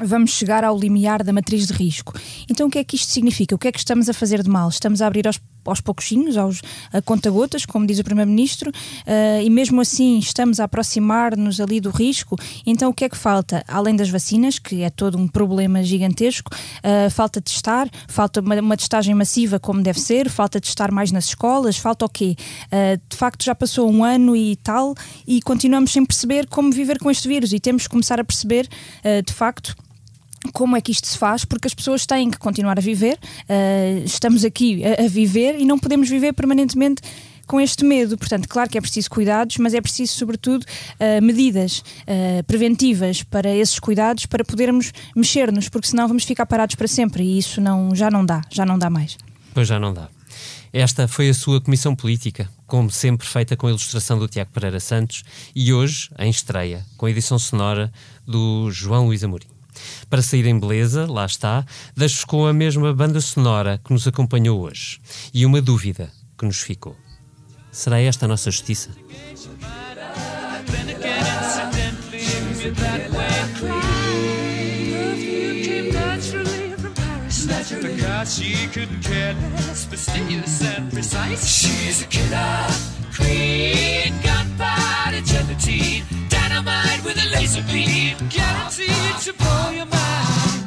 E: vamos chegar ao limiar da matriz de risco. Então o que é que isto significa? O que é que estamos a fazer de mal? Estamos a abrir aos, aos pouquinhos, aos, a conta-gotas, como diz o Primeiro-Ministro, uh, e mesmo assim estamos a aproximar-nos ali do risco. Então o que é que falta? Além das vacinas, que é todo um problema gigantesco, uh, falta testar, falta uma, uma, testagem massiva como deve ser, falta testar mais nas escolas, falta o quê? Uh, de facto já passou um ano e tal e continuamos sem perceber como viver com este vírus e temos que começar a perceber, de facto, como é que isto se faz, porque as pessoas têm que continuar a viver, uh, estamos aqui a, a, viver e não podemos viver permanentemente com este medo. Portanto, claro que é preciso cuidados, mas é preciso, sobretudo, uh, medidas uh, preventivas para esses cuidados, para podermos mexer-nos, porque senão vamos ficar parados para sempre e isso não, já não dá, já não dá mais.
A: Pois já não dá. Esta foi a sua comissão política, como sempre feita com a ilustração do Tiago Pereira Santos e hoje em estreia, com a edição sonora do João Luís Amorim. Para sair em beleza, lá está, deixo com a mesma banda sonora que nos acompanhou hoje. E uma dúvida que nos ficou: será esta a nossa justiça? She care less, fastidious and precise. She's a killer queen, gunpowder gelatine, with a laser beam, guaranteed to blow your mind.